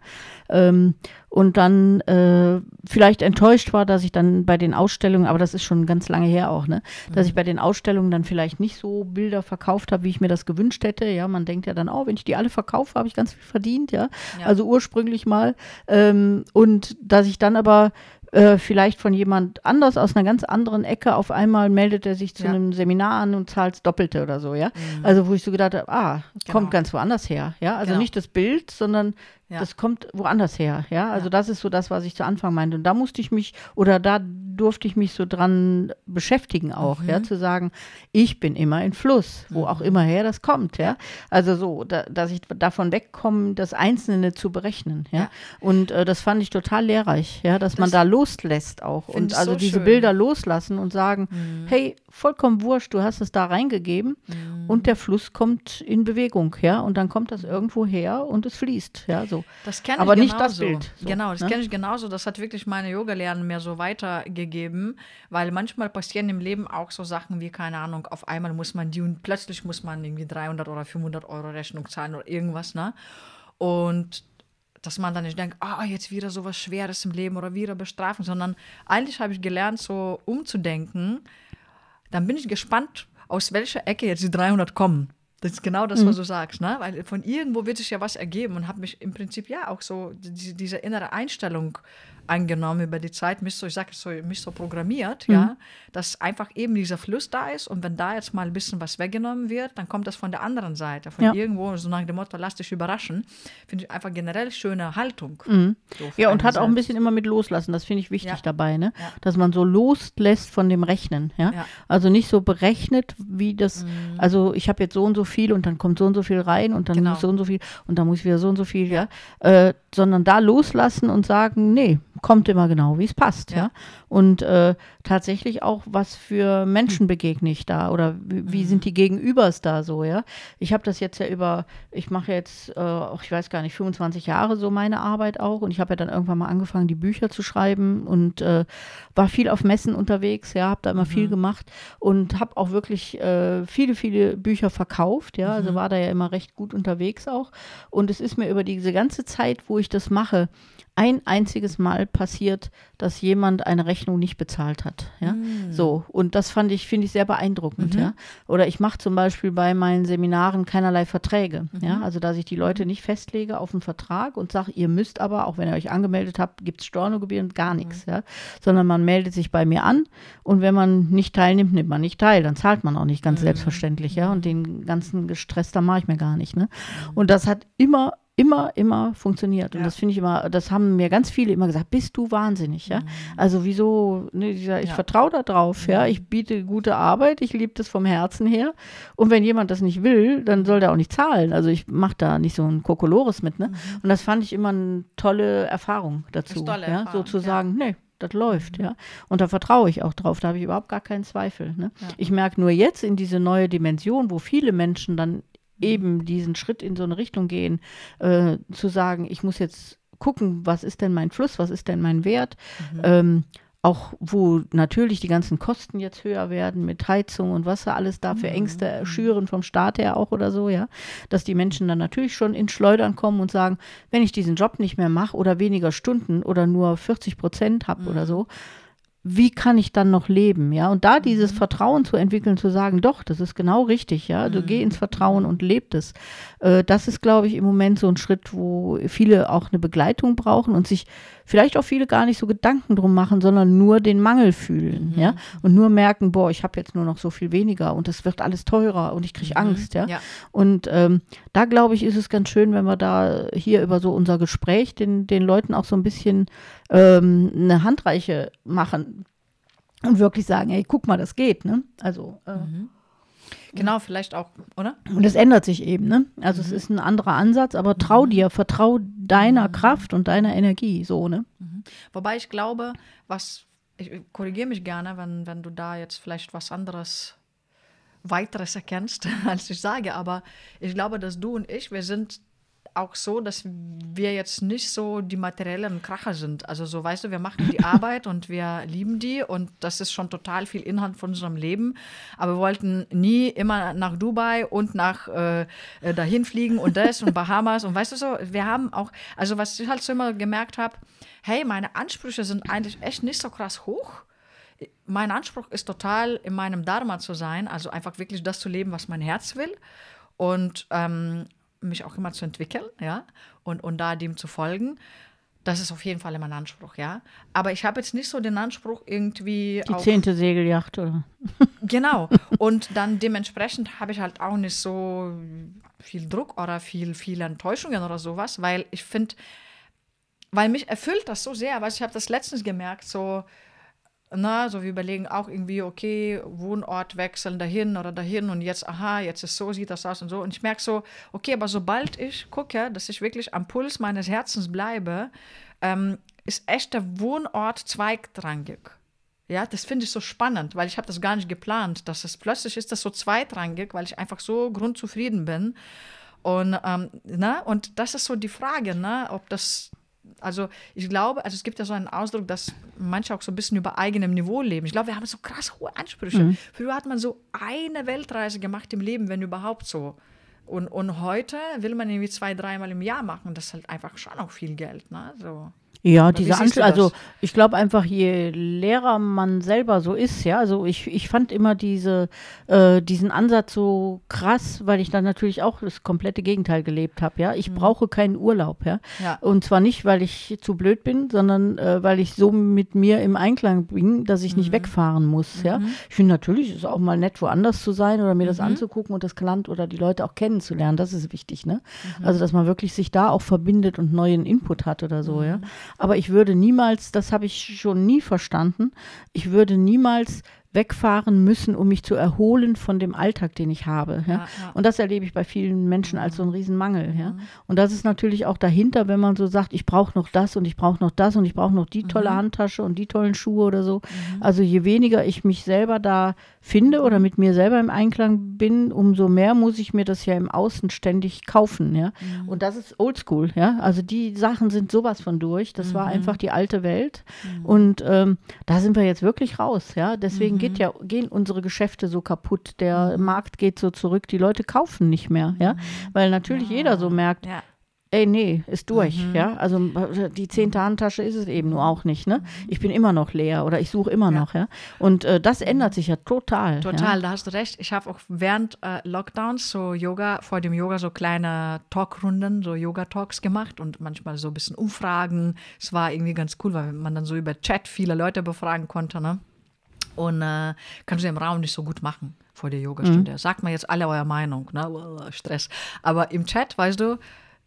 ähm, und dann äh, vielleicht enttäuscht war, dass ich dann bei den Ausstellungen, aber das ist schon ganz lange her auch, ne, dass ich mhm. bei den Ausstellungen dann vielleicht nicht so Bilder verkauft habe, wie ich mir das gewünscht hätte, ja, man denkt ja dann, oh, wenn ich die alle verkaufe, habe ich ganz viel verdient, ja, ja. also ursprünglich mal, ähm, und dass ich dann aber äh, vielleicht von jemand anders aus einer ganz anderen Ecke auf einmal meldet er sich zu ja. einem Seminar an und zahlt das Doppelte oder so, ja. Mhm. Also wo ich so gedacht habe, ah, genau. kommt ganz woanders her, ja. Also genau. nicht das Bild, sondern ja. Das kommt woanders her, ja. Also ja. das ist so das, was ich zu Anfang meinte. Und da musste ich mich oder da durfte ich mich so dran beschäftigen auch, mhm. ja, zu sagen, ich bin immer in Fluss, wo mhm. auch immer her das kommt, ja. Also so, da, dass ich davon wegkomme, das Einzelne zu berechnen, ja. ja. Und äh, das fand ich total lehrreich, ja, dass das man da loslässt auch und also so diese schön. Bilder loslassen und sagen, mhm. hey, vollkommen wurscht, du hast es da reingegeben mhm. und der Fluss kommt in Bewegung, ja, und dann kommt das irgendwo her und es fließt, ja, so. Das kenne ich Aber nicht das Bild. So, genau, das ne? kenne ich genauso. Das hat wirklich meine Yoga-Lernen mir so weitergegeben, weil manchmal passieren im Leben auch so Sachen wie, keine Ahnung, auf einmal muss man die und plötzlich muss man irgendwie 300 oder 500 Euro Rechnung zahlen oder irgendwas, ne? Und dass man dann nicht denkt, ah, oh, jetzt wieder so was Schweres im Leben oder wieder Bestrafung, sondern eigentlich habe ich gelernt, so umzudenken. Dann bin ich gespannt, aus welcher Ecke jetzt die 300 kommen. Das ist genau das, was mhm. du sagst, ne? Weil von irgendwo wird sich ja was ergeben und habe mich im Prinzip ja auch so diese, diese innere Einstellung angenommen über die Zeit, mich so, ich sage so, mich so programmiert, mhm. ja, dass einfach eben dieser Fluss da ist und wenn da jetzt mal ein bisschen was weggenommen wird, dann kommt das von der anderen Seite, von ja. irgendwo, so nach dem Motto, lass dich überraschen, finde ich einfach generell schöne Haltung. Mhm. So ja, und hat Seite. auch ein bisschen immer mit loslassen, das finde ich wichtig ja. dabei, ne? Ja. dass man so loslässt von dem Rechnen, ja, also nicht so berechnet, wie das, mhm. also ich habe jetzt so und so viel und dann kommt so und so viel rein und dann genau. muss so und so viel und dann muss ich wieder so und so viel, ja, äh, sondern da loslassen und sagen, nee, kommt immer genau, wie es passt, ja. ja? Und äh, tatsächlich auch, was für Menschen begegne ich da oder wie, wie mhm. sind die Gegenübers da so, ja. Ich habe das jetzt ja über, ich mache jetzt, äh, ich weiß gar nicht, 25 Jahre so meine Arbeit auch und ich habe ja dann irgendwann mal angefangen, die Bücher zu schreiben und äh, war viel auf Messen unterwegs, ja, habe da immer mhm. viel gemacht und habe auch wirklich äh, viele, viele Bücher verkauft, ja, also mhm. war da ja immer recht gut unterwegs auch und es ist mir über diese ganze Zeit, wo ich das mache, ein einziges Mal passiert, dass jemand eine Rechnung nicht bezahlt hat. Ja? Mm. So, und das fand ich, finde ich sehr beeindruckend. Mhm. Ja? Oder ich mache zum Beispiel bei meinen Seminaren keinerlei Verträge. Mhm. Ja? Also, dass ich die Leute nicht festlege auf einen Vertrag und sage, ihr müsst aber, auch wenn ihr euch angemeldet habt, gibt es Stornogebühren, gar nichts. Mhm. Ja? Sondern man meldet sich bei mir an und wenn man nicht teilnimmt, nimmt man nicht teil. Dann zahlt man auch nicht ganz mhm. selbstverständlich. Ja? Und den ganzen Gestress, da mache ich mir gar nicht. Ne? Mhm. Und das hat immer immer, immer funktioniert. Und ja. das finde ich immer, das haben mir ganz viele immer gesagt, bist du wahnsinnig, ja? Mhm. Also wieso, ne, ich ja. vertraue da drauf, mhm. ja, ich biete gute Arbeit, ich liebe das vom Herzen her. Und wenn jemand das nicht will, dann soll der auch nicht zahlen. Also ich mache da nicht so ein Kokolores mit, ne? Mhm. Und das fand ich immer eine tolle Erfahrung dazu. Tolle ja, Erfahrung, sozusagen, ja. nee, das läuft, ja. Und da vertraue ich auch drauf, da habe ich überhaupt gar keinen Zweifel. Ne? Ja. Ich merke nur jetzt in diese neue Dimension, wo viele Menschen dann eben diesen Schritt in so eine Richtung gehen, äh, zu sagen, ich muss jetzt gucken, was ist denn mein Fluss, was ist denn mein Wert, mhm. ähm, auch wo natürlich die ganzen Kosten jetzt höher werden mit Heizung und was da alles da für mhm. Ängste mhm. schüren vom Staat her auch oder so, ja, dass die Menschen dann natürlich schon ins Schleudern kommen und sagen, wenn ich diesen Job nicht mehr mache oder weniger Stunden oder nur 40 Prozent habe mhm. oder so, wie kann ich dann noch leben, ja? Und da dieses mhm. Vertrauen zu entwickeln, zu sagen, doch, das ist genau richtig, ja, du mhm. geh ins Vertrauen und leb es. Äh, das ist, glaube ich, im Moment so ein Schritt, wo viele auch eine Begleitung brauchen und sich vielleicht auch viele gar nicht so Gedanken drum machen, sondern nur den Mangel fühlen, mhm. ja, und nur merken, boah, ich habe jetzt nur noch so viel weniger und es wird alles teurer und ich kriege mhm. Angst, ja. ja. Und ähm, da glaube ich, ist es ganz schön, wenn wir da hier über so unser Gespräch den, den Leuten auch so ein bisschen ähm, eine Handreiche machen und wirklich sagen, hey, guck mal, das geht, ne? Also äh, mhm. Genau, vielleicht auch, oder? Und es ändert sich eben, ne? Also mhm. es ist ein anderer Ansatz, aber trau mhm. dir, vertrau deiner mhm. Kraft und deiner Energie, so, ne? Mhm. Wobei ich glaube, was, ich korrigiere mich gerne, wenn, wenn du da jetzt vielleicht was anderes weiteres erkennst, als ich sage, aber ich glaube, dass du und ich, wir sind auch so, dass wir jetzt nicht so die materiellen Kracher sind. Also so, weißt du, wir machen die Arbeit und wir lieben die und das ist schon total viel Inhalt von unserem Leben. Aber wir wollten nie immer nach Dubai und nach äh, äh dahin fliegen und das und Bahamas und weißt du so, wir haben auch, also was ich halt so immer gemerkt habe, hey, meine Ansprüche sind eigentlich echt nicht so krass hoch mein Anspruch ist total, in meinem Dharma zu sein, also einfach wirklich das zu leben, was mein Herz will. Und ähm, mich auch immer zu entwickeln, ja, und, und da dem zu folgen. Das ist auf jeden Fall mein Anspruch, ja. Aber ich habe jetzt nicht so den Anspruch irgendwie. Die zehnte Segeljacht, oder? Genau. Und dann dementsprechend habe ich halt auch nicht so viel Druck oder viel, viele Enttäuschungen oder sowas, weil ich finde, weil mich erfüllt das so sehr, weil ich habe das letztens gemerkt, so, na, so wir überlegen auch irgendwie, okay, Wohnort wechseln dahin oder dahin und jetzt, aha, jetzt ist so, sieht das aus und so. Und ich merke so, okay, aber sobald ich gucke, dass ich wirklich am Puls meines Herzens bleibe, ähm, ist echt der Wohnort zweitrangig. Ja, das finde ich so spannend, weil ich habe das gar nicht geplant, dass es plötzlich ist das so zweitrangig, weil ich einfach so grundzufrieden bin. Und, ähm, na, und das ist so die Frage, ne, ob das also ich glaube, also es gibt ja so einen Ausdruck, dass manche auch so ein bisschen über eigenem Niveau leben. Ich glaube, wir haben so krass hohe Ansprüche. Mhm. Früher hat man so eine Weltreise gemacht im Leben, wenn überhaupt so. Und, und heute will man irgendwie zwei, dreimal im Jahr machen. Das ist halt einfach schon auch viel Geld. Ne? So. Ja, diese Anschluss, also ich glaube einfach, je leerer man selber so ist, ja, also ich, ich fand immer diese, äh, diesen Ansatz so krass, weil ich dann natürlich auch das komplette Gegenteil gelebt habe, ja. Ich mhm. brauche keinen Urlaub, ja? ja. Und zwar nicht, weil ich zu blöd bin, sondern äh, weil ich so mit mir im Einklang bin, dass ich mhm. nicht wegfahren muss, mhm. ja. Ich finde natürlich, es ist auch mal nett, woanders zu sein oder mir das mhm. anzugucken und das Land oder die Leute auch kennenzulernen, das ist wichtig, ne? Mhm. Also, dass man wirklich sich da auch verbindet und neuen Input hat oder so, ja. Aber ich würde niemals, das habe ich schon nie verstanden, ich würde niemals wegfahren müssen, um mich zu erholen von dem Alltag, den ich habe. Ja? Ja, ja. Und das erlebe ich bei vielen Menschen als so einen Riesenmangel. Ja? Mhm. Und das ist natürlich auch dahinter, wenn man so sagt, ich brauche noch das und ich brauche noch das und ich brauche noch die tolle mhm. Handtasche und die tollen Schuhe oder so. Mhm. Also je weniger ich mich selber da finde oder mit mir selber im Einklang bin, umso mehr muss ich mir das ja im Außen ständig kaufen. Ja? Mhm. Und das ist oldschool. Ja? Also die Sachen sind sowas von durch. Das war mhm. einfach die alte Welt. Mhm. Und ähm, da sind wir jetzt wirklich raus. Ja? Deswegen geht ja, gehen unsere Geschäfte so kaputt, der mhm. Markt geht so zurück, die Leute kaufen nicht mehr, ja, mhm. weil natürlich ja. jeder so merkt, ja. ey, nee, ist durch, mhm. ja, also die zehnte Handtasche ist es eben nur auch nicht, ne, ich bin immer noch leer oder ich suche immer ja. noch, ja, und äh, das ändert sich ja total. Total, da hast du recht, ich habe auch während äh, Lockdowns so Yoga, vor dem Yoga so kleine Talkrunden, so Yoga-Talks gemacht und manchmal so ein bisschen Umfragen, es war irgendwie ganz cool, weil man dann so über Chat viele Leute befragen konnte, ne, und äh, kannst du im Raum nicht so gut machen vor der Yogastunde. Mhm. Sagt mal jetzt alle eure Meinung, ne? Stress. Aber im Chat, weißt du,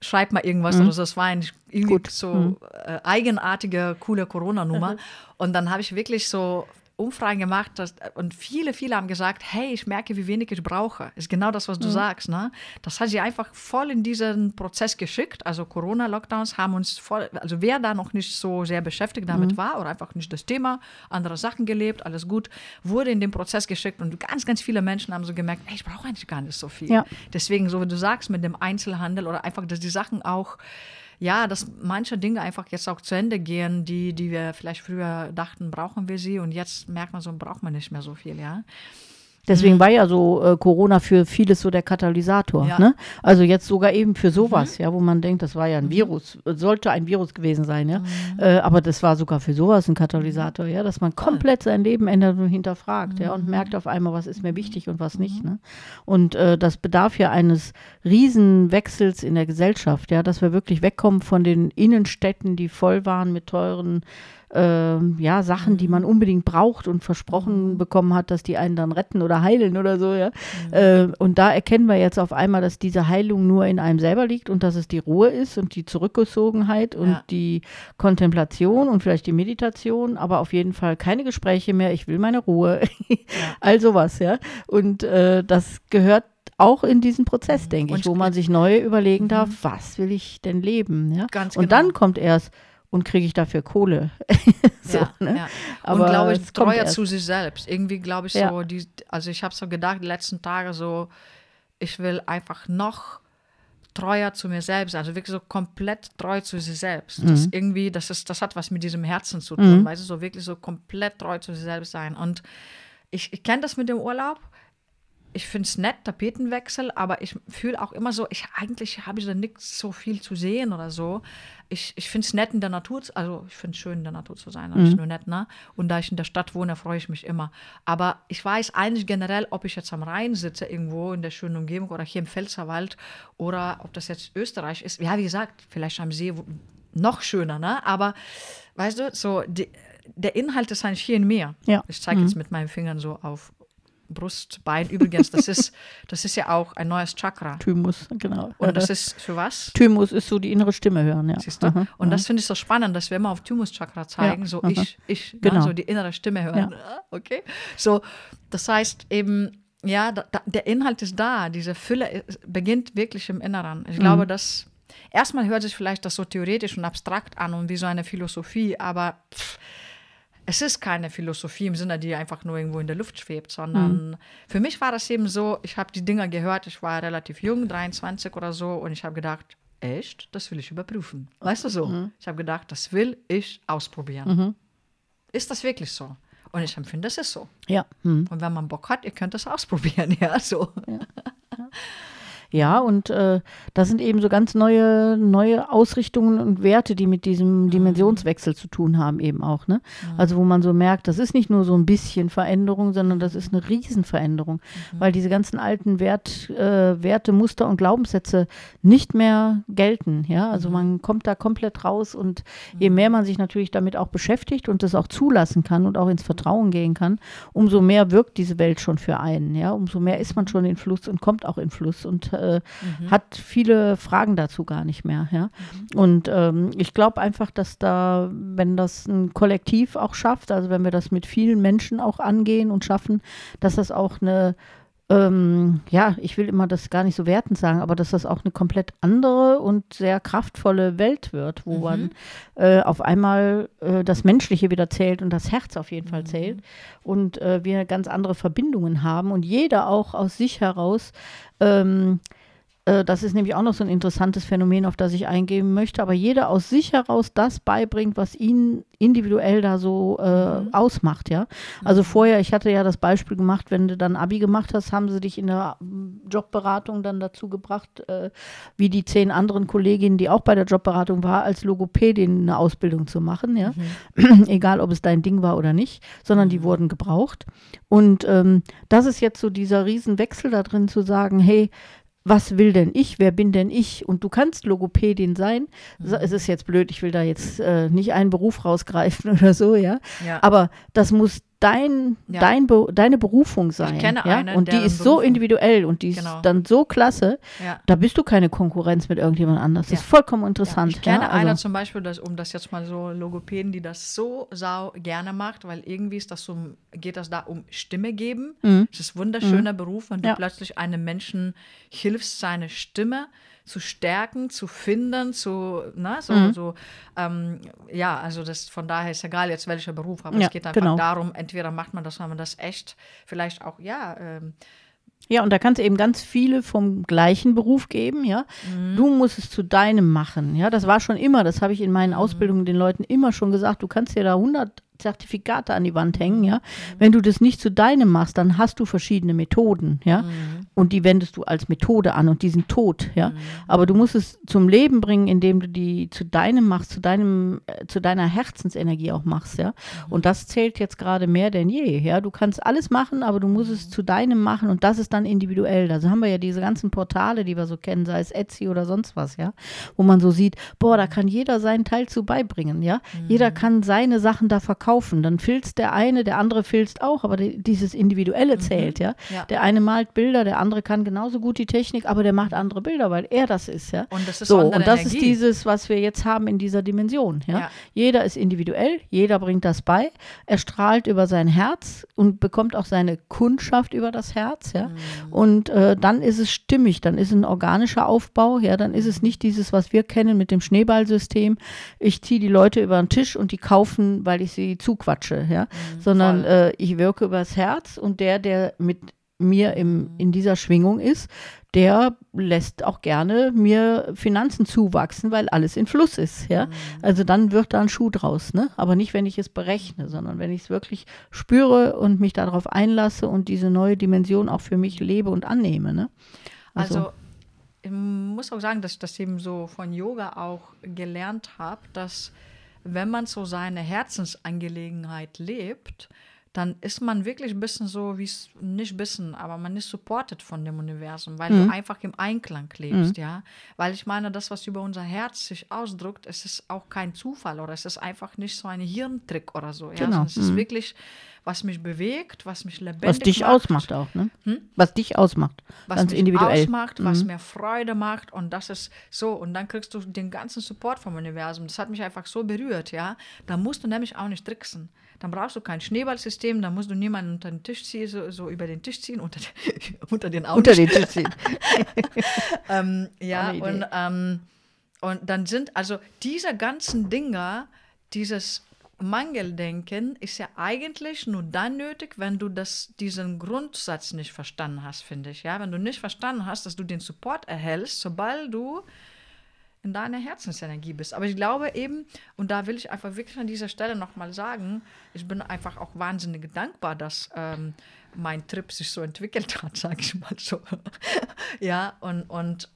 schreibt mal irgendwas mhm. oder so. Das war ein irgendwie Gut. so mhm. äh, eigenartige, coole Corona-Nummer. Mhm. Und dann habe ich wirklich so Umfragen gemacht dass, und viele, viele haben gesagt, hey, ich merke, wie wenig ich brauche. Ist genau das, was du mhm. sagst. Ne? Das hat sie einfach voll in diesen Prozess geschickt. Also Corona-Lockdowns haben uns voll, also wer da noch nicht so sehr beschäftigt damit mhm. war oder einfach nicht das Thema, andere Sachen gelebt, alles gut, wurde in den Prozess geschickt und ganz, ganz viele Menschen haben so gemerkt, hey, ich brauche eigentlich gar nicht so viel. Ja. Deswegen, so wie du sagst, mit dem Einzelhandel oder einfach, dass die Sachen auch ja, dass manche Dinge einfach jetzt auch zu Ende gehen, die, die wir vielleicht früher dachten, brauchen wir sie und jetzt merkt man so, braucht man nicht mehr so viel, ja. Deswegen mhm. war ja so äh, Corona für vieles so der Katalysator. Ja. Ne? Also jetzt sogar eben für sowas, mhm. ja, wo man denkt, das war ja ein mhm. Virus, sollte ein Virus gewesen sein, ja. Mhm. Äh, aber das war sogar für sowas ein Katalysator, ja, dass man komplett sein Leben ändert und hinterfragt, ja, und mhm. merkt auf einmal, was ist mir wichtig und was nicht. Ne? Und äh, das bedarf ja eines Riesenwechsels in der Gesellschaft, ja, dass wir wirklich wegkommen von den Innenstädten, die voll waren mit teuren äh, ja, Sachen, die man mhm. unbedingt braucht und versprochen mhm. bekommen hat, dass die einen dann retten oder heilen oder so, ja. Mhm. Äh, und da erkennen wir jetzt auf einmal, dass diese Heilung nur in einem selber liegt und dass es die Ruhe ist und die Zurückgezogenheit und ja. die Kontemplation und vielleicht die Meditation, aber auf jeden Fall keine Gespräche mehr, ich will meine Ruhe. ja. All sowas, ja. Und äh, das gehört auch in diesen Prozess, denke ich, wo man sich neu überlegen darf, was will ich denn leben? Ja? Ganz und genau. dann kommt erst, und kriege ich dafür Kohle. so, ja, ne? ja. Aber und glaube ich, treuer zu sich selbst. Irgendwie glaube ich ja. so, die, also ich habe so gedacht, die letzten Tage so, ich will einfach noch treuer zu mir selbst, also wirklich so komplett treu zu sich selbst. Mhm. Das irgendwie, das ist, das hat was mit diesem Herzen zu tun, mhm. weißt du, so wirklich so komplett treu zu sich selbst sein. Und ich, ich kenne das mit dem Urlaub ich finde es nett, Tapetenwechsel, aber ich fühle auch immer so, ich eigentlich habe ich da nichts so viel zu sehen oder so. Ich, ich finde es nett in der Natur, also ich finde es schön in der Natur zu sein, mhm. nicht nur nett, ne? Und da ich in der Stadt wohne, freue ich mich immer. Aber ich weiß eigentlich generell, ob ich jetzt am Rhein sitze, irgendwo in der schönen Umgebung oder hier im Pfälzerwald oder ob das jetzt Österreich ist. Ja, wie gesagt, vielleicht am See noch schöner, ne? Aber weißt du, so die, der Inhalt ist eigentlich hier in mir. Ja. Ich zeige mhm. jetzt mit meinen Fingern so auf Brustbein. Übrigens, das ist, das ist ja auch ein neues Chakra. Thymus, genau. Und das ist für was? Thymus ist so die innere Stimme hören, ja. Siehst du? Aha, und das finde ich so spannend, dass wir immer auf Thymus-Chakra zeigen, ja, so aha. ich, ich, ne, genau. Ne, so die innere Stimme hören. Ja. Ah, okay. So, das heißt eben, ja, da, der Inhalt ist da, diese Fülle beginnt wirklich im Inneren. Ich mhm. glaube, dass erstmal hört sich vielleicht das so theoretisch und abstrakt an und wie so eine Philosophie, aber pff, es ist keine Philosophie im Sinne, die einfach nur irgendwo in der Luft schwebt, sondern mhm. für mich war das eben so, ich habe die Dinger gehört, ich war relativ jung, 23 oder so, und ich habe gedacht, echt, das will ich überprüfen. Weißt du so? Mhm. Ich habe gedacht, das will ich ausprobieren. Mhm. Ist das wirklich so? Und ich empfinde, das ist so. Ja. Mhm. Und wenn man Bock hat, ihr könnt das ausprobieren, ja, so. Ja. Ja. Ja, und äh, das sind eben so ganz neue, neue Ausrichtungen und Werte, die mit diesem mhm. Dimensionswechsel zu tun haben, eben auch. Ne? Also wo man so merkt, das ist nicht nur so ein bisschen Veränderung, sondern das ist eine Riesenveränderung, mhm. weil diese ganzen alten Wert, äh, Werte, Muster und Glaubenssätze nicht mehr gelten. Ja, also mhm. man kommt da komplett raus und je mhm. mehr man sich natürlich damit auch beschäftigt und das auch zulassen kann und auch ins Vertrauen gehen kann, umso mehr wirkt diese Welt schon für einen. Ja, umso mehr ist man schon in Fluss und kommt auch in Fluss und äh, äh, mhm. hat viele Fragen dazu gar nicht mehr. Ja? Mhm. Und ähm, ich glaube einfach, dass da, wenn das ein Kollektiv auch schafft, also wenn wir das mit vielen Menschen auch angehen und schaffen, dass das auch eine ähm, ja, ich will immer das gar nicht so wertend sagen, aber dass das auch eine komplett andere und sehr kraftvolle Welt wird, wo mhm. man äh, auf einmal äh, das Menschliche wieder zählt und das Herz auf jeden Fall mhm. zählt und äh, wir ganz andere Verbindungen haben und jeder auch aus sich heraus ähm, äh, das ist nämlich auch noch so ein interessantes Phänomen, auf das ich eingehen möchte. Aber jeder aus sich heraus das beibringt, was ihn individuell da so äh, mhm. ausmacht, ja. Also mhm. vorher, ich hatte ja das Beispiel gemacht, wenn du dann Abi gemacht hast, haben sie dich in der Jobberatung dann dazu gebracht, äh, wie die zehn anderen Kolleginnen, die auch bei der Jobberatung war, als Logopädin eine Ausbildung zu machen, ja. Mhm. Egal, ob es dein Ding war oder nicht, sondern die mhm. wurden gebraucht. Und ähm, das ist jetzt so dieser Riesenwechsel da drin zu sagen, hey, was will denn ich, wer bin denn ich? Und du kannst Logopädin sein. Mhm. Es ist jetzt blöd, ich will da jetzt äh, nicht einen Beruf rausgreifen oder so, ja? ja. Aber das muss dein, Ja. dein Be deine Berufung sein. kenne ja? einen, und die ist so Berufung- individuell und die ist Genau. dann so klasse, Ja. da bist du keine Konkurrenz mit irgendjemand anders. Das ist vollkommen interessant. Ich kenne ja? einer also, zum Beispiel, das, um das jetzt mal so Logopäden, die das so sau gerne macht, weil irgendwie ist das so, geht das da um Stimme geben. Es ist ein wunderschöner Beruf, wenn du Mhm. Plötzlich einem Menschen hilfst, seine Stimme zu stärken, zu finden, zu, na, so, Mhm. so, ähm, ja, also das, von daher ist egal jetzt welcher Beruf, aber Ja, es geht einfach genau. darum, entweder macht man das, wenn man das echt vielleicht auch, ja, ähm, Ja, und da kannst du eben ganz viele vom gleichen Beruf geben, ja. Mhm. Du musst es zu deinem machen, ja. Das war schon immer, das habe ich in Mhm. meinen Ausbildungen den Leuten immer schon gesagt. Du kannst dir da 100 Zertifikate an die Wand hängen, Mhm. ja. Wenn du das nicht zu deinem machst, dann hast du verschiedene Methoden, ja. Mhm. Und die wendest du als Methode an und die sind tot, ja. Aber du musst es zum Leben bringen, indem du die zu deinem machst, zu deinem, äh, zu deiner Herzensenergie auch machst, ja. Und das zählt jetzt gerade mehr denn je, ja. Du kannst alles machen, aber du musst es zu deinem machen und das ist dann individuell. Da haben wir ja diese ganzen Portale, die wir so kennen, sei es Etsy oder sonst was, ja. Wo man so sieht, boah, da kann jeder seinen Teil zu beibringen, ja. Jeder kann seine Sachen da verkaufen. Dann filzt der eine, der andere filzt auch, aber die, dieses Individuelle zählt, ja. Ja. Der eine malt Bilder, der andere kann genauso gut die Technik, aber der macht andere Bilder, weil er das ist, ja. Und das ist so, und das Energie. ist dieses, was wir jetzt haben in dieser Dimension, ja. Ja. Jeder ist individuell, jeder bringt das bei, er strahlt über sein Herz und bekommt auch seine Kundschaft über das Herz, ja. Mhm. Und äh, dann ist es stimmig, dann ist ein organischer Aufbau, ja, dann ist es nicht dieses, was wir kennen mit dem Schneeballsystem. Ich ziehe die Leute über den Tisch und die kaufen, weil ich sie zuquatsche, ja. Sondern Mhm, voll. äh, ich wirke übers Herz und der, der mit mir im, in dieser Schwingung ist, der lässt auch gerne mir Finanzen zuwachsen, weil alles in Fluss ist, ja. Also dann wird da ein Schuh draus, ne? Aber nicht, wenn ich es berechne, sondern wenn ich es wirklich spüre und mich darauf einlasse und diese neue Dimension auch für mich lebe und annehme, ne? Also, ich muss auch sagen, dass ich das eben so von Yoga auch gelernt habe, dass wenn man so seine Herzensangelegenheit lebt, dann ist man wirklich ein bisschen so, wie es nicht bisschen, aber man ist supported von dem Universum, weil Mhm. du einfach im Einklang lebst, ja. Weil ich meine, das, was über unser Herz sich ausdrückt, es ist auch kein Zufall oder es ist einfach nicht so ein Hirntrick oder so. Ja? Genau. Es ist Mhm. wirklich, was mich bewegt, was mich lebendig Was dich macht. ausmacht auch, ne? Was dich ausmacht. was ganz mich individuell. ausmacht, was mir Freude macht und das ist so und dann kriegst du den ganzen Support vom Universum. Das hat mich einfach so berührt, ja. Da musst du nämlich auch nicht tricksen. Dann brauchst du kein Schneeballsystem, dann musst du niemanden unter den Tisch ziehen, so, so über den Tisch ziehen, unter, den- unter den Augen. Unter den Tisch ziehen. ähm, ja, und, ähm, und dann sind also diese ganzen Dinge, dieses Mangeldenken ist ja eigentlich nur dann nötig, wenn du das, diesen Grundsatz nicht verstanden hast, finde ich. Ja? Wenn du nicht verstanden hast, dass du den Support erhältst, sobald du in deiner Herzensenergie bist. Aber ich glaube eben, und da will ich einfach wirklich an dieser Stelle nochmal sagen, ich bin einfach auch wahnsinnig dankbar, dass ähm, mein Trip sich so entwickelt hat, sage ich mal so. ja, und, und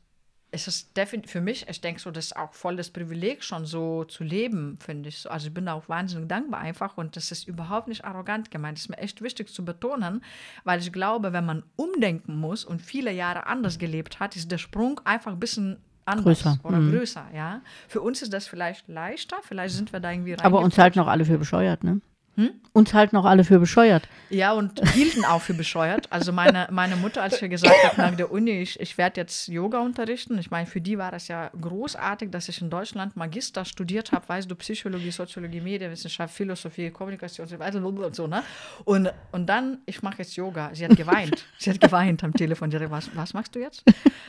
es ist definitiv für mich, ich denke so, das ist auch voll das Privileg, schon so zu leben, finde ich. So. Also ich bin auch wahnsinnig dankbar einfach und das ist überhaupt nicht arrogant gemeint. Das ist mir echt wichtig zu betonen, weil ich glaube, wenn man umdenken muss und viele Jahre anders gelebt hat, ist der Sprung einfach ein bisschen anders Größer. oder Mhm. größer, ja. Für uns ist das vielleicht leichter, vielleicht sind wir da irgendwie rein. Aber uns halten auch alle für bescheuert, ne? Hm? Uns halten auch alle für bescheuert. Ja, und hielten auch für bescheuert. Also meine, meine Mutter, als ich gesagt habe nach der Uni, ich, ich werde jetzt Yoga unterrichten. Ich meine, für die war das ja großartig, dass ich in Deutschland Magister studiert habe, weißt du, Psychologie, Soziologie, Medienwissenschaft, Philosophie, Kommunikation und und so, ne? Und, und dann, ich mache jetzt Yoga. Sie hat geweint. Sie hat geweint am Telefon. Sie hat gesagt, was, was machst du jetzt?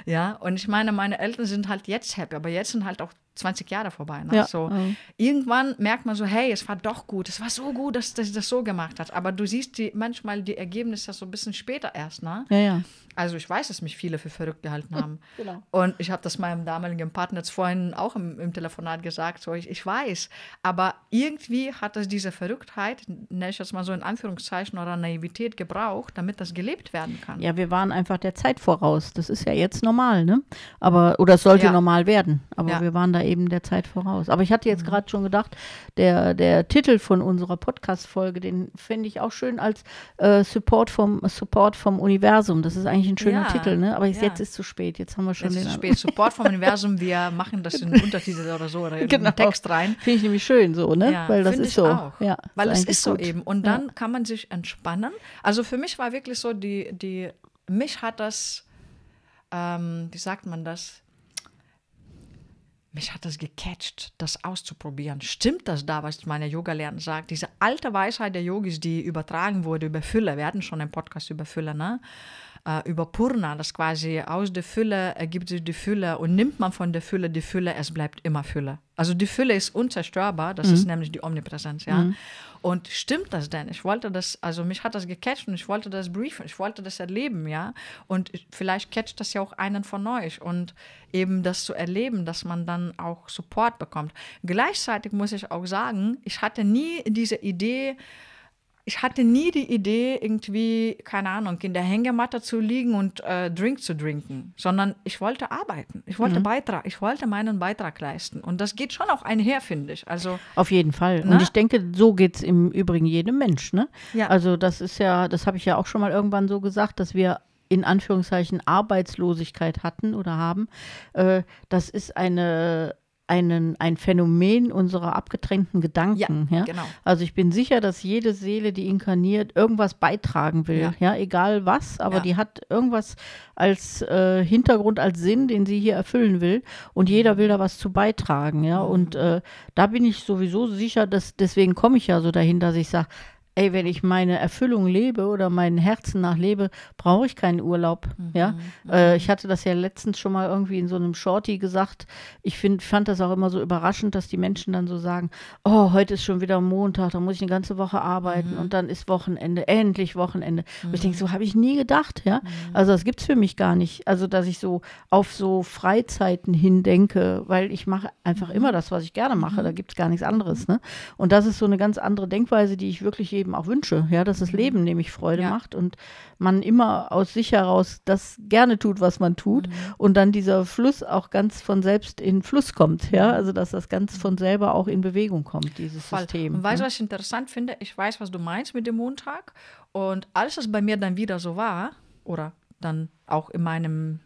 Ja, und ich meine, meine Eltern sind halt jetzt happy, aber jetzt sind halt auch 20 Jahre vorbei. Ne? Ja, So, mhm. Irgendwann merkt man so, hey, es war doch gut, es war so gut, dass, dass sie das so gemacht hat. Aber du siehst die, manchmal die Ergebnisse so ein bisschen später erst. Ne? Ja, ja. Also ich weiß, dass mich viele für verrückt gehalten haben. Genau. Und ich habe das meinem damaligen Partner jetzt vorhin auch im, im Telefonat gesagt, so ich, ich weiß. Aber irgendwie hat es diese Verrücktheit, nenne ich jetzt mal so in Anführungszeichen, oder Naivität gebraucht, damit das gelebt werden kann. Ja, wir waren einfach der Zeit voraus. Das ist ja jetzt normal, ne? Aber, oder es sollte Ja. normal werden. Aber wir waren da eben der Zeit voraus. Aber ich hatte jetzt gerade schon gedacht, der, der Titel von unserer Podcast-Folge, den finde ich auch schön als äh, Support, vom, Support vom Universum. Das ist eigentlich ein schöner Ja, Titel, ne? aber jetzt, ja. jetzt ist zu spät. Jetzt haben wir schon Es den ist spät. Support vom Universum, wir machen das in Untertitel oder so oder in Genau. Text rein. Finde ich nämlich schön so, ne? Ja, Weil das ist so. Auch. Ja, Weil es eigentlich ist so gut. eben. Und dann kann man sich entspannen. Also für mich war wirklich so, die, die, mich hat das, ähm, wie sagt man das? Mich hat das gecatcht, das auszuprobieren. Stimmt das da, was meine Yoga-Lehrerin sagt? Diese alte Weisheit der Yogis, die übertragen wurde über Fülle. Wir hatten schon einen Podcast über Fülle, ne? Äh, über Purna, das quasi aus der Fülle ergibt sich die Fülle und nimmt man von der Fülle die Fülle, es bleibt immer Fülle. Also die Fülle ist unzerstörbar, das ist nämlich die Omnipräsenz, ja. Und stimmt das denn? Ich wollte das, also mich hat das gecatcht und ich wollte das briefen, ich wollte das erleben, ja. Und ich- vielleicht catcht das ja auch einen von euch und eben das zu erleben, dass man dann auch Support bekommt. Gleichzeitig muss ich auch sagen, ich hatte nie diese Idee, ich hatte nie die Idee, irgendwie, keine Ahnung, in der Hängematte zu liegen und äh, Drink zu trinken, sondern ich wollte arbeiten. Ich wollte Beitrag, ich wollte meinen Beitrag leisten. Und das geht schon auch einher, finde ich. Also, Auf jeden Fall. Ne? Und ich denke, so geht es im Übrigen jedem Mensch. Ne? Ja. Also das ist ja, das habe ich ja auch schon mal irgendwann so gesagt, dass wir in Anführungszeichen Arbeitslosigkeit hatten oder haben. Äh, das ist eine einen, ein Phänomen unserer abgetränkten Gedanken. Ja, genau. Also ich bin sicher, dass jede Seele, die inkarniert, irgendwas beitragen will. Ja. Ja, egal was, aber Ja. die hat irgendwas als äh, Hintergrund, als Sinn, den sie hier erfüllen will. Und jeder will da was zu beitragen. Ja, Mhm. und äh, da bin ich sowieso sicher, dass deswegen komme ich ja so dahin, dass ich sage, ey, wenn ich meine Erfüllung lebe oder meinen Herzen nach lebe, brauche ich keinen Urlaub. Mhm. Ja, äh, ich hatte das ja letztens schon mal irgendwie in so einem Shorty gesagt. Ich find, fand das auch immer so überraschend, dass die Menschen dann so sagen, oh, heute ist schon wieder Montag, da muss ich eine ganze Woche arbeiten und dann ist Wochenende, endlich Wochenende. Und ich denke, so habe ich nie gedacht, ja. Also das gibt es für mich gar nicht. Also, dass ich so auf so Freizeiten hindenke, weil ich mache einfach immer das, was ich gerne mache. Da gibt es gar nichts anderes. Ne? Und das ist so eine ganz andere Denkweise, die ich wirklich jedem auch wünsche, ja, dass das Leben nämlich Freude Ja. macht und man immer aus sich heraus das gerne tut, was man tut Mhm. und dann dieser Fluss auch ganz von selbst in Fluss kommt, ja, also dass das ganz von selber auch in Bewegung kommt, dieses Voll. System. Und weißt du, ne? was ich interessant finde? Ich weiß, was du meinst mit dem Montag. Und als es bei mir dann wieder so war, oder dann auch in meinem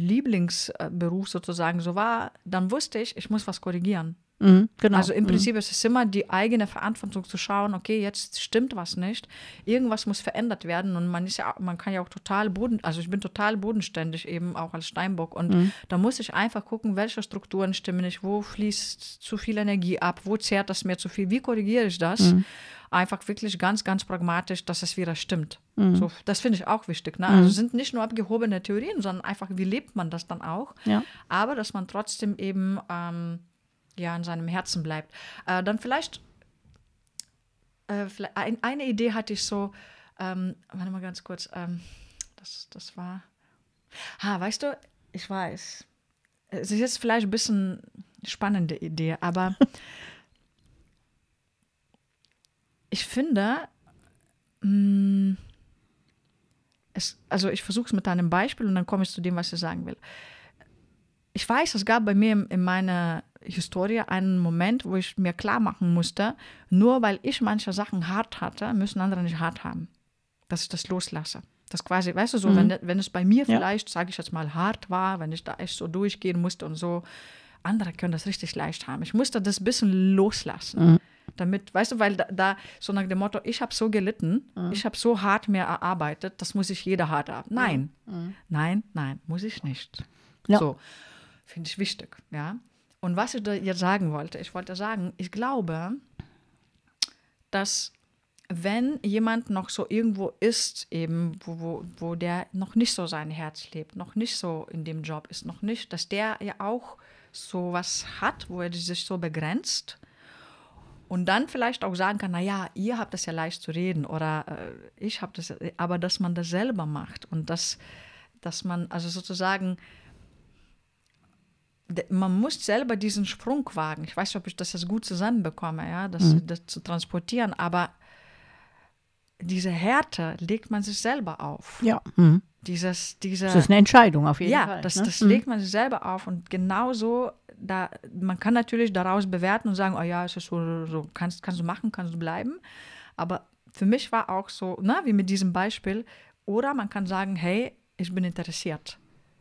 Lieblingsberuf sozusagen so war, dann wusste ich, ich muss was korrigieren. Mhm, genau. Also im Mhm. Prinzip ist es immer die eigene Verantwortung zu schauen, okay, jetzt stimmt was nicht, irgendwas muss verändert werden und man ist ja, man kann ja auch total boden, also ich bin total bodenständig eben auch als Steinbock und Mhm. da muss ich einfach gucken, welche Strukturen stimmen nicht, wo fließt zu viel Energie ab, wo zehrt das mir zu viel, wie korrigiere ich das? Mhm. Einfach wirklich ganz, ganz pragmatisch, dass es wieder stimmt. Mhm. So, das finde ich auch wichtig. Ne? Also es sind nicht nur abgehobene Theorien, sondern einfach, wie lebt man das dann auch? Ja. aber dass man trotzdem eben ähm, ja in seinem Herzen bleibt. Äh, dann vielleicht, äh, vielleicht ein, eine Idee hatte ich so, ähm, warte mal ganz kurz, ähm, das, das war, ha, weißt du, ich weiß, es ist jetzt vielleicht ein bisschen spannende Idee, aber ich finde, mh, es, also ich versuche es mit einem Beispiel und dann komme ich zu dem, was ich sagen will ich weiß, es gab bei mir in- in meiner Historie einen Moment, wo ich mir klar machen musste, nur weil ich manche Sachen hart hatte, müssen andere nicht hart haben. Dass ich das loslasse. Das quasi, weißt du, so, wenn, wenn es bei mir Ja. vielleicht, sage ich jetzt mal, hart war, wenn ich da echt so durchgehen musste und so, andere können das richtig leicht haben. Ich musste das ein bisschen loslassen. Damit, weißt du, weil da, da so nach dem Motto, ich habe so gelitten, ich habe so hart mir erarbeitet, das muss ich jeder hart haben. Nein, nein, nein, muss ich nicht. Ja. So, finde ich wichtig, ja. Und was ich jetzt sagen wollte, ich wollte sagen, ich glaube, dass wenn jemand noch so irgendwo ist, eben, wo, wo, wo der noch nicht so sein Herz lebt, noch nicht so in dem Job ist, noch nicht, dass der ja auch so was hat, wo er sich so begrenzt und dann vielleicht auch sagen kann, naja, ihr habt das ja leicht zu reden oder äh, ich habe das, aber dass man das selber macht und dass, dass man also sozusagen man muss selber diesen Sprung wagen. Ich weiß nicht, ob ich das jetzt gut zusammenbekomme, ja, das, das zu transportieren, aber diese Härte legt man sich selber auf. Ja. Mhm. Dieses, diese, Das ist eine Entscheidung auf jeden ja, Fall. das, ne? das Mhm. legt man sich selber auf und genauso, da, man kann natürlich daraus bewerten und sagen, oh ja, es ist so, so kannst, kannst du machen, kannst du bleiben. Aber für mich war auch so, na, wie mit diesem Beispiel, oder man kann sagen, hey, ich bin interessiert.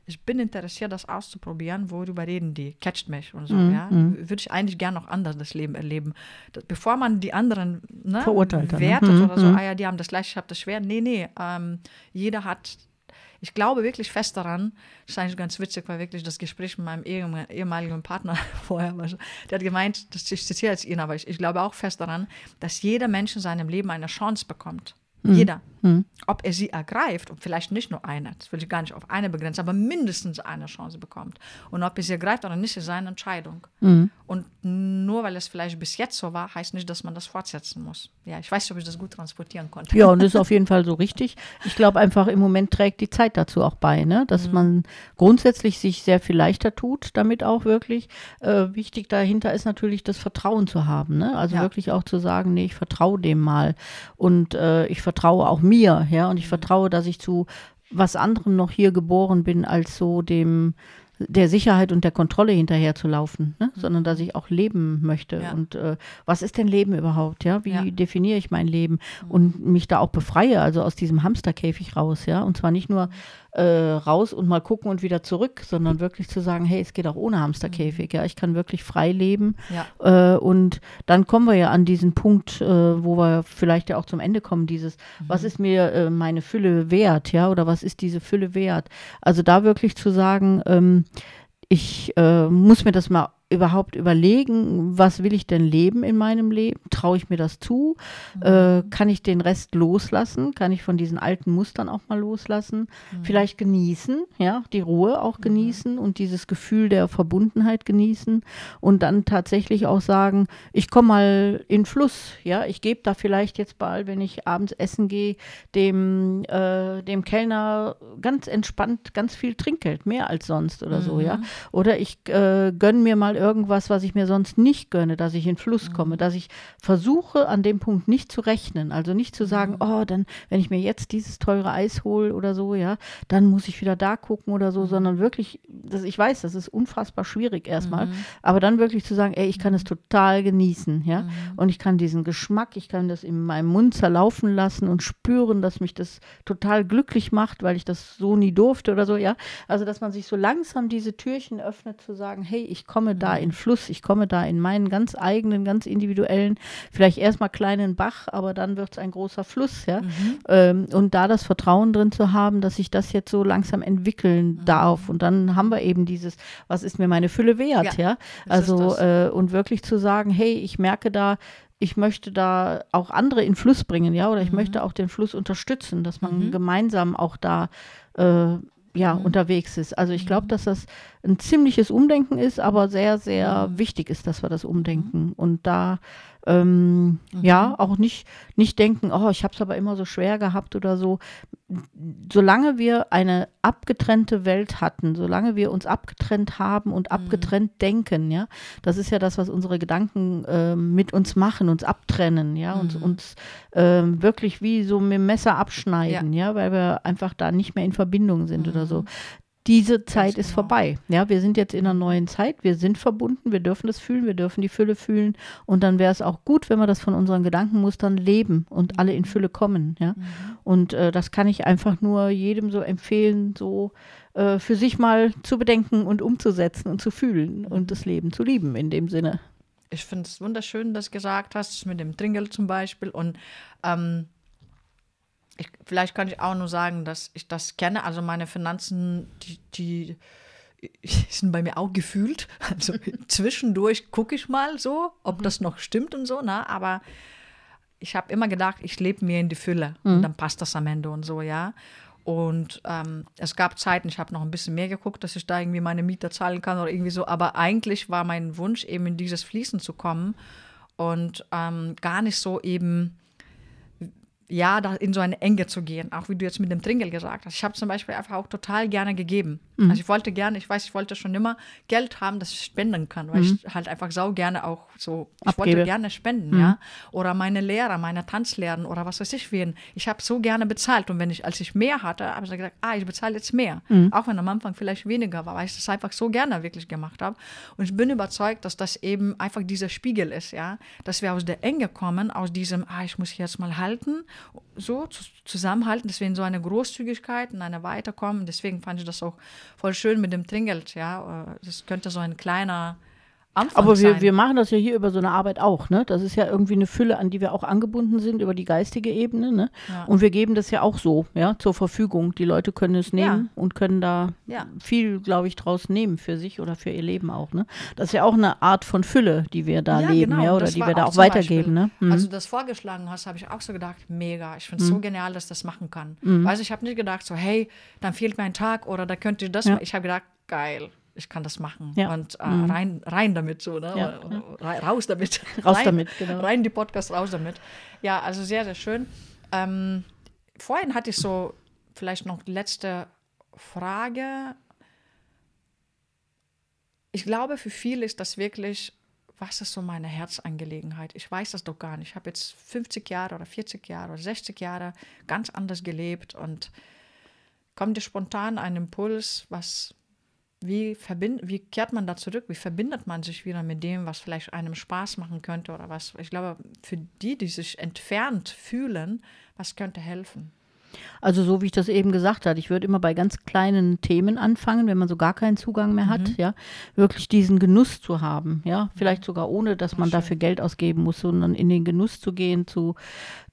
Ich bin interessiert, das auszuprobieren, worüber reden die, catcht mich und so, Mhm, ja. Würde ich eigentlich gerne noch anders das Leben erleben. Das, bevor man die anderen ne, Verurteilt ne? wertet Mhm, oder so, mhm. ah ja, die haben das gleiche, ich habe das schwer. Nee, nee, ähm, jeder hat ich glaube wirklich fest daran, das ist eigentlich ganz witzig, weil wirklich das Gespräch mit meinem ehem- ehemaligen Partner vorher war der hat gemeint, das ich zitiere jetzt ihn, aber ich, ich glaube auch fest daran, dass jeder Mensch in seinem Leben eine Chance bekommt. Jeder. Ob er sie ergreift und vielleicht nicht nur eine, das will ich gar nicht auf eine begrenzen, aber mindestens eine Chance bekommt. Und ob er sie ergreift oder nicht, ist seine Entscheidung. Und nur weil es vielleicht bis jetzt so war, heißt nicht, dass man das fortsetzen muss. Ja, ich weiß nicht, ob ich das gut transportieren konnte. Ja, und das ist auf jeden Fall so richtig. Ich glaube einfach, im Moment trägt die Zeit dazu auch bei, ne? dass Mhm. man grundsätzlich sich sehr viel leichter tut, damit auch wirklich. Äh, wichtig dahinter ist natürlich das Vertrauen zu haben. Ne? Also Ja. wirklich auch zu sagen, nee, ich vertraue dem mal. Und äh, ich vertraue auch mir, ja, und ich Mhm. vertraue, dass ich zu was anderem noch hier geboren bin, als so dem der Sicherheit und der Kontrolle hinterher zu laufen, ne? sondern dass ich auch leben möchte. Mhm. Ja. Und äh, was ist denn Leben überhaupt? Ja, wie Ja. definiere ich mein Leben und mich da auch befreie, also aus diesem Hamsterkäfig raus, ja. Und zwar nicht nur äh, raus und mal gucken und wieder zurück, sondern wirklich zu sagen, hey, es geht auch ohne Hamsterkäfig, ja. Ich kann wirklich frei leben. Ja. Äh, und dann kommen wir ja an diesen Punkt, äh, wo wir vielleicht ja auch zum Ende kommen, dieses, was ist mir äh, meine Fülle wert, ja, oder was ist diese Fülle wert? Also da wirklich zu sagen, ähm, ich äh, muss mir das mal überhaupt überlegen, was will ich denn leben in meinem Leben? Traue ich mir das zu? Äh, kann ich den Rest loslassen? Kann ich von diesen alten Mustern auch mal loslassen? Vielleicht genießen, ja, die Ruhe auch genießen und dieses Gefühl der Verbundenheit genießen und dann tatsächlich auch sagen, ich komme mal in Fluss, ja, ich gebe da vielleicht jetzt bald, wenn ich abends essen gehe, dem, äh, dem Kellner ganz entspannt ganz viel Trinkgeld, mehr als sonst oder so, ja. Oder ich äh, gönne mir mal irgendwas, was ich mir sonst nicht gönne, dass ich in Fluss komme, dass ich versuche, an dem Punkt nicht zu rechnen. Also nicht zu sagen, oh, dann, wenn ich mir jetzt dieses teure Eis hole oder so, ja, dann muss ich wieder da gucken oder so, sondern wirklich, das, ich weiß, das ist unfassbar schwierig erstmal, aber dann wirklich zu sagen, ey, ich kann es total genießen, ja, und ich kann diesen Geschmack, ich kann das in meinem Mund zerlaufen lassen und spüren, dass mich das total glücklich macht, weil ich das so nie durfte oder so, ja. Also, dass man sich so langsam diese Türchen öffnet, zu sagen, hey, ich komme da in Fluss, ich komme da in meinen ganz eigenen, ganz individuellen, vielleicht erstmal kleinen Bach, aber dann wird es ein großer Fluss, ja. Ähm, und da das Vertrauen drin zu haben, dass sich das jetzt so langsam entwickeln darf. Und dann haben wir eben dieses, was ist mir meine Fülle wert, Ja, ja. Also, äh, und wirklich zu sagen, hey, ich merke da, ich möchte da auch andere in Fluss bringen, ja, oder ich möchte auch den Fluss unterstützen, dass man gemeinsam auch da äh, ja, unterwegs ist. Also ich glaube, dass das ein ziemliches Umdenken ist, aber sehr, sehr wichtig ist, dass wir das umdenken. Und da ähm, ja auch nicht, nicht denken, oh, ich habe es aber immer so schwer gehabt oder so. Solange wir eine abgetrennte Welt hatten, solange wir uns abgetrennt haben und abgetrennt denken, ja, das ist ja das, was unsere Gedanken ähm, mit uns machen, uns abtrennen, ja, uns, uns ähm, wirklich wie so mit dem Messer abschneiden, ja. weil wir einfach da nicht mehr in Verbindung sind oder so. Diese Zeit ist genau. vorbei. Ja, wir sind jetzt in einer neuen Zeit, wir sind verbunden, wir dürfen das fühlen, wir dürfen die Fülle fühlen und dann wäre es auch gut, wenn wir das von unseren Gedankenmustern leben und alle in Fülle kommen. Ja, und äh, das kann ich einfach nur jedem so empfehlen, so äh, für sich mal zu bedenken und umzusetzen und zu fühlen und das Leben zu lieben in dem Sinne. Ich finde es wunderschön, dass du gesagt hast, mit dem Trinkgeld zum Beispiel. Und ähm, ich, vielleicht kann ich auch nur sagen, dass ich das kenne. Also meine Finanzen, die, die sind bei mir auch gefühlt. Also zwischendurch gucke ich mal so, ob das noch stimmt und so. Ne? Aber ich habe immer gedacht, ich lebe mir in die Fülle. Und dann passt das am Ende und so, ja. Und ähm, es gab Zeiten, ich habe noch ein bisschen mehr geguckt, dass ich da irgendwie meine Miete zahlen kann oder irgendwie so. Aber eigentlich war mein Wunsch, eben in dieses Fließen zu kommen und ähm, gar nicht so eben ja, da in so eine Enge zu gehen, auch wie du jetzt mit dem Tringel gesagt hast. Ich habe zum Beispiel einfach auch total gerne gegeben. Mhm. Also ich wollte gerne, ich weiß, ich wollte schon immer Geld haben, das ich spenden kann, weil mhm. ich halt einfach sau gerne auch so, ich Abgebe. wollte gerne spenden, mhm. ja. Oder meine Lehrer, meine Tanzlehren oder was weiß ich wen. Ich habe so gerne bezahlt und wenn ich, als ich mehr hatte, habe ich gesagt, ah, ich bezahle jetzt mehr. Mhm. Auch wenn am Anfang vielleicht weniger war, weil ich das einfach so gerne wirklich gemacht habe. Und ich bin überzeugt, dass das eben einfach dieser Spiegel ist, ja. Dass wir aus der Enge kommen, aus diesem, ah, ich muss jetzt mal halten so zusammenhalten, deswegen so eine Großzügigkeit und eine Weiterkommen. Deswegen fand ich das auch voll schön mit dem Trinkgeld. Ja, das könnte so ein kleiner Anfang Aber wir, wir machen das ja hier über so eine Arbeit auch, ne? Das ist ja irgendwie eine Fülle, an die wir auch angebunden sind über die geistige Ebene, ne? Ja. Und wir geben das ja auch so, ja, zur Verfügung. Die Leute können es nehmen ja. und können da ja. viel, glaube ich, draus nehmen für sich oder für ihr Leben auch, ne? Das ist ja auch eine Art von Fülle, die wir da leben, genau. ja, oder das die wir da auch weitergeben, Beispiel, ne? Mhm. Also das vorgeschlagen hast, habe ich auch so gedacht, mega. Ich finde es mhm. so genial, dass das machen kann. Mhm. Weißt ich habe nicht gedacht, so, hey, dann fehlt mir ein Tag oder da könnte ich das. Ich habe gedacht, geil ich kann das machen. Ja. Und äh, mhm. rein, rein damit so, ne? Ja, ja. Raus damit. Raus rein, damit, genau. Rein die Podcast, raus damit. Ja, also sehr, sehr schön. Ähm, vorhin hatte ich so vielleicht noch letzte Frage. Ich glaube, für viele ist das wirklich, was ist so meine Herzangelegenheit? Ich weiß das doch gar nicht. Ich habe jetzt 50 Jahre oder 40 Jahre oder 60 Jahre ganz anders gelebt und kommt dir spontan ein Impuls, was wie, verbind, wie kehrt man da zurück? Wie verbindet man sich wieder mit dem, was vielleicht einem Spaß machen könnte oder was? Ich glaube, für die, die sich entfernt fühlen, was könnte helfen? Also so wie ich das eben gesagt habe, ich würde immer bei ganz kleinen Themen anfangen, wenn man so gar keinen Zugang mehr hat, mhm. ja, wirklich diesen Genuss zu haben, ja, vielleicht sogar ohne, dass man dafür Geld ausgeben muss, sondern in den Genuss zu gehen, zu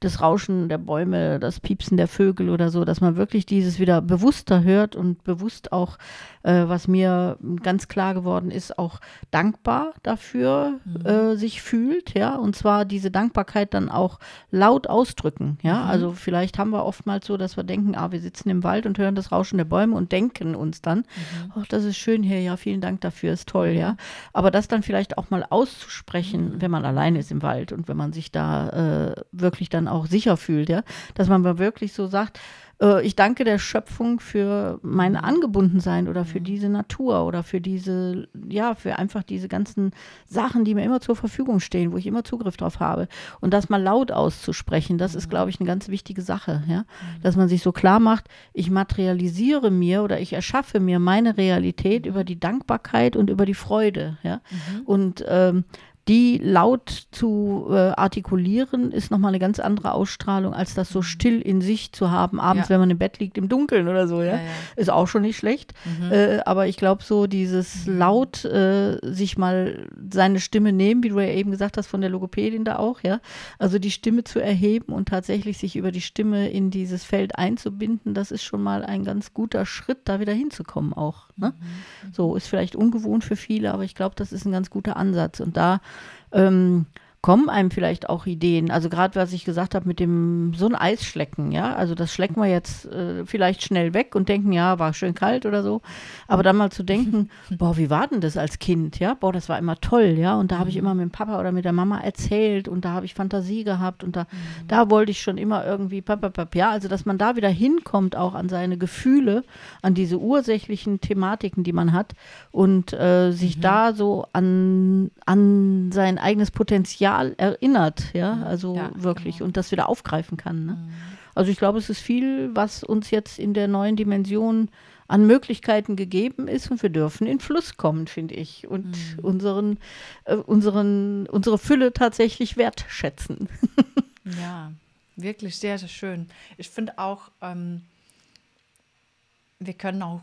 das Rauschen der Bäume, das Piepsen der Vögel oder so, dass man wirklich dieses wieder bewusster hört und bewusst auch, äh, was mir ganz klar geworden ist, auch dankbar dafür mhm. äh, sich fühlt, ja, und zwar diese Dankbarkeit dann auch laut ausdrücken, ja, mhm. also vielleicht haben wir oftmals so, dass wir denken, ah, wir sitzen im Wald und hören das Rauschen der Bäume und denken uns dann, mhm. ach, das ist schön hier, ja, vielen Dank dafür, ist toll, ja. Mhm. Aber das dann vielleicht auch mal auszusprechen, mhm. wenn man allein ist im Wald und wenn man sich da äh, wirklich dann auch sicher fühlt, ja, dass man mal wirklich so sagt, äh, ich danke der Schöpfung für mein mhm. Angebundensein oder für mhm. diese Natur oder für diese, ja, für einfach diese ganzen Sachen, die mir immer zur Verfügung stehen, wo ich immer Zugriff drauf habe. Und das mal laut auszusprechen, das ist, mhm. glaube ich, eine ganz wichtige Sache, ja. Dass man sich so klar macht, ich materialisiere mir oder ich erschaffe mir meine Realität über die Dankbarkeit und über die Freude, ja. Mhm. Und ähm, die laut zu äh, artikulieren, ist nochmal eine ganz andere Ausstrahlung, als das so mhm. still in sich zu haben, abends, ja. wenn man im Bett liegt, im Dunkeln oder so, ja. ja, ja. Ist auch schon nicht schlecht. Mhm. Äh, aber ich glaube, so dieses mhm. laut äh, sich mal seine Stimme nehmen, wie du ja eben gesagt hast, von der Logopädin da auch, ja. Also die Stimme zu erheben und tatsächlich sich über die Stimme in dieses Feld einzubinden, das ist schon mal ein ganz guter Schritt, da wieder hinzukommen auch. Ne? Mhm. So ist vielleicht ungewohnt für viele, aber ich glaube, das ist ein ganz guter Ansatz. Und da ähm, kommen einem vielleicht auch Ideen. Also gerade was ich gesagt habe mit dem so ein Eisschlecken, ja, also das schlecken wir jetzt äh, vielleicht schnell weg und denken, ja, war schön kalt oder so. Aber dann mal zu denken, boah, wie war denn das als Kind, ja? Boah, das war immer toll, ja. Und da habe ich mhm. immer mit dem Papa oder mit der Mama erzählt und da habe ich Fantasie gehabt und da, mhm. da wollte ich schon immer irgendwie, papapap, ja, also dass man da wieder hinkommt auch an seine Gefühle, an diese ursächlichen Thematiken, die man hat und äh, sich mhm. da so an, an sein eigenes Potenzial Potenzial erinnert, ja, also ja, wirklich genau. und das wieder aufgreifen kann. Ne? Mhm. Also ich glaube, es ist viel, was uns jetzt in der neuen Dimension an Möglichkeiten gegeben ist und wir dürfen in Fluss kommen, finde ich, und mhm. unseren, äh, unseren, unsere Fülle tatsächlich wertschätzen. ja, wirklich sehr, sehr schön. Ich finde auch, ähm, wir können auch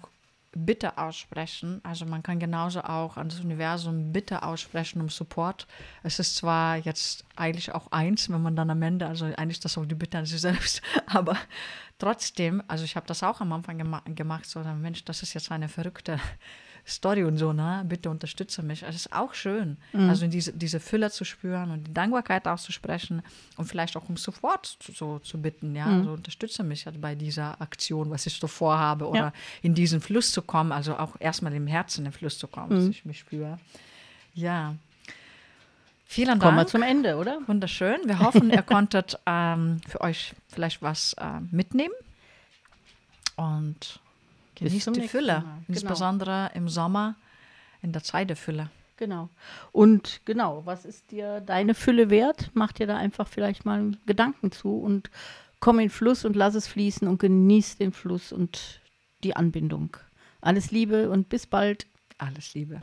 Bitte aussprechen. Also man kann genauso auch an das Universum Bitte aussprechen um Support. Es ist zwar jetzt eigentlich auch eins, wenn man dann am Ende, also eigentlich das auch die Bitte an sich selbst, aber trotzdem, also ich habe das auch am Anfang gema gemacht, so, Mensch, das ist jetzt eine verrückte Story und so, ne? Bitte unterstütze mich. Es ist auch schön, mhm. also diese, diese Fülle zu spüren und die Dankbarkeit auszusprechen und vielleicht auch um Support zu, so zu bitten, ja. Mhm. Also unterstütze mich halt bei dieser Aktion, was ich so vorhabe, oder ja. in diesen Fluss zu kommen, also auch erstmal im Herzen in den Fluss zu kommen, mhm. dass ich mich spüre. Ja. Vielen Kommen wir Dank. zum Ende, oder? Wunderschön. Wir hoffen, ihr konntet ähm, für euch vielleicht was äh, mitnehmen. Und genießt die Fülle. Genau. Insbesondere im Sommer, in der Zeit der Fülle. Genau. Und genau, was ist dir deine Fülle wert? Mach dir da einfach vielleicht mal Gedanken zu und komm in den Fluss und lass es fließen und genieß den Fluss und die Anbindung. Alles Liebe und bis bald. Alles Liebe.